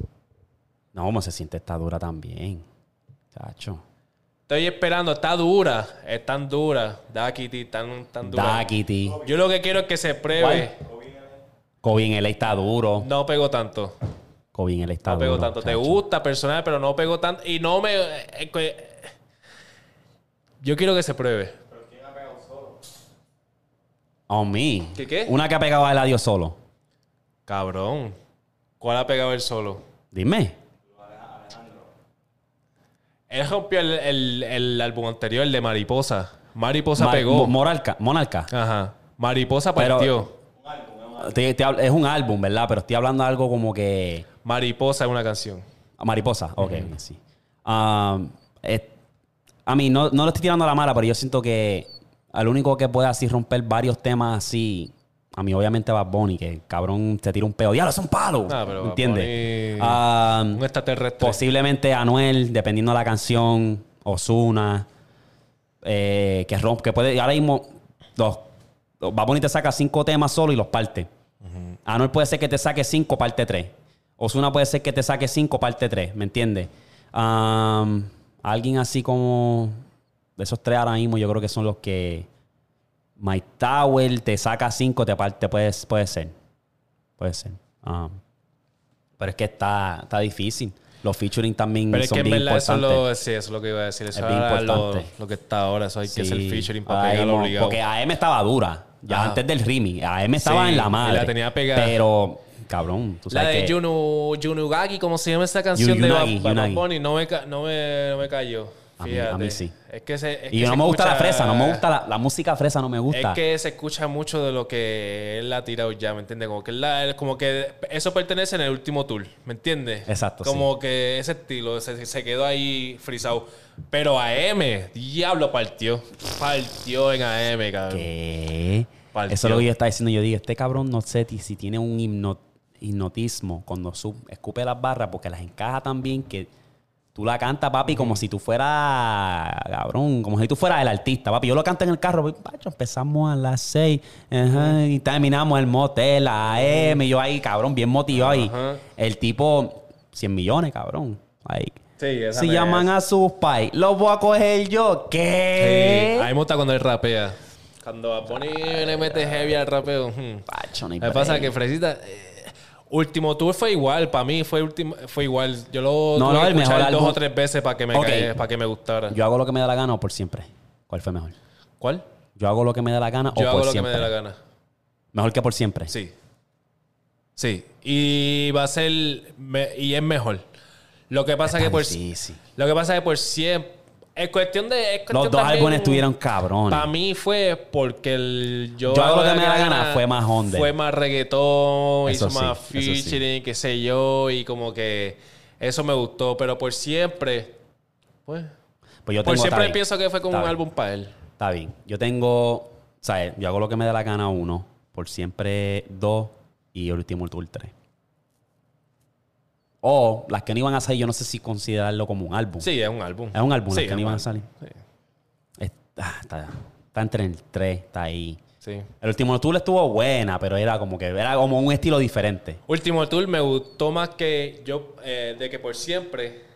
No, ¿cómo se siente? Está dura también. Chacho. Estoy esperando, está dura. Es tan dura. Dakity, tan, tan dura. Dakity. Yo lo que quiero es que se pruebe. Kobe en LA está duro. No pegó tanto. Kobe en LA está No pegó duro. tanto. Te gusta personal, pero no pegó tanto. Y no me. eh, que- Yo quiero que se pruebe. On me. ¿Qué, qué? Una que ha pegado a Eladio solo. Cabrón. ¿Cuál ha pegado él solo? Dime. Él rompió el, el- el álbum anterior, el de Mariposa. Mariposa Ma- pegó. Mo- Moralca. Monarca. Ajá. Mariposa Pero- partió. Te- te hablo- es un álbum, ¿verdad? Pero estoy hablando de algo como que... Mariposa es una canción. Mariposa. Ok, sí. Um, es- a mí, no, no le estoy tirando la mala, pero yo siento que al único que puede así romper varios temas así... A mí, obviamente, va Bonnie, que cabrón se tira un pedo. ¡Diablo, es un palo! Ah, pero ¿Me entiendes? Bunny- Um, Un extraterrestre. Posiblemente Anuel, dependiendo de la canción, Osuna, eh, que rompe, que puede, ahora mismo, los Bad Bunny te saca cinco temas solo y los parte. Anuel puede ser que te saque cinco, parte tres. Osuna puede ser que te saque cinco, parte tres, ¿me entiendes? Alguien así como de esos tres ahora mismo, yo creo que son los que Mike Tower te saca cinco, te parte, puede, puede ser. Puede ser. Pero es que está, está difícil. Los featuring también Pero es que en bien eso es, lo, sí, eso es lo que iba a decir. Eso Es bien lo, que está ahora. Eso hay que hacer Sí. featuring para pegarlo obligado. Porque AM estaba dura. Ya Ajá. antes del remix. AM estaba Sí, en la madre. la tenía pegada. Pero, cabrón, tú La sabes de que... Yunu, Yunugagi, ¿cómo se llama esa canción de Yunagi, Bad-. Bunny? No me, no me, no me cayó. A mí- Fíjate. a mí sí. Es que se, es Y que no me gusta la fresa. No me gusta la, la música fresa. No me gusta. Es que se escucha mucho de lo que él ha tirado ya, ¿me entiendes? Como que, él la- como que eso pertenece en el último tour, ¿me entiendes? Exacto, Como que ese estilo se, se quedó ahí frisado. Pero AM, diablo, partió. Partió en AM, cabrón. ¿Qué? Partió. Eso es lo que yo estaba diciendo. Yo digo, este cabrón no sé si tiene un hipno- hipnotismo cuando sub- escupe las barras porque las encaja tan bien que tú la cantas, papi, como si tú fueras, cabrón, como si tú fueras el artista, papi. Yo lo canto en el carro, pacho, empezamos a las 6 y terminamos el motel, a AM, y yo ahí, cabrón, bien motivado. Ajá. el tipo, 100 millones, cabrón. Ahí. Sí, Si llaman a sus pais, los voy a coger yo. ¿Qué? Sí, a mí me gusta cuando él rapea. Cuando Bad Bunny le mete heavy al rapeo. hmm. Pacho, hay Me pasa que Fresita. eh, último tour fue igual. Para mí fue, último, fue igual. Yo lo No, tuve no, que el mejor escuchar dos álbum- o tres veces para que, me para que me gustara. Yo hago lo que me da la gana o por siempre. ¿Cuál fue mejor? ¿Cuál? Yo hago lo que me da la gana Yo o hago por lo siempre. que me dé la gana. Mejor que por siempre. Sí. Sí. Y va a ser. me- y es mejor. Lo que pasa Está que por. difícil. Lo que pasa que por siempre. Es cuestión de. es Los dos también- álbumes estuvieron cabrones. Para mí fue porque el yo, Yo hago lo que me da la gana, fue más Honda. Fue más reggaetón, Eso hizo sí, más sí. featuring, qué sé yo, y como que eso me gustó. Pero por siempre, pues. Pues yo Por siempre pienso que fue como un bien. álbum para él. Está bien. Yo tengo, ¿sabes? Yo hago lo que me da la gana uno, por siempre dos y el último tour tres. O las que no iban a salir, yo no sé si considerarlo como un álbum. Sí, es un álbum. Es un álbum, Sí, las que no iban a salir. Sí. Está, está, está entre el 3, está ahí. sí. El último tour estuvo buena, pero era como que era como un estilo diferente. Último tour me gustó más que yo, eh, de que por siempre.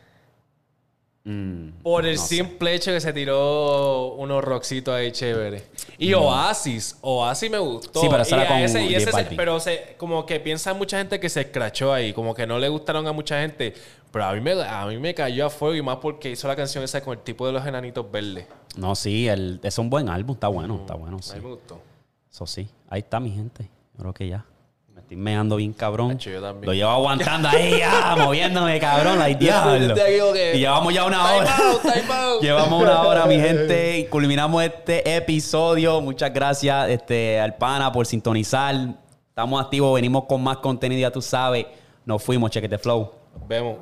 Mm, Por el no sé. simple hecho que se tiró unos roxitos ahí chévere. Y Oasis, Oasis me gustó. Sí, pero eso Y era con ese- y J ese se- Balvin. pero se- como que piensa mucha gente que se escrachó ahí, como que no le gustaron a mucha gente. Pero a mí me, a mí me cayó a fuego y más porque hizo la canción esa con el tipo de los enanitos verdes. No, sí, el, es un buen álbum, está bueno, está bueno, A sí. mí me gustó. Eso sí, ahí está mi gente. Creo que ya. Estoy meando bien cabrón. Hacho, yo también. Lo llevo aguantando ahí, ya, moviéndome, cabrón. Diablo. Y llevamos ya una Time hora. out, time out. Llevamos una hora, mi gente, y culminamos este episodio. Muchas gracias este, al pana por sintonizar. Estamos activos, venimos con más contenido, ya tú sabes. Nos fuimos, chequete flow. Nos vemos.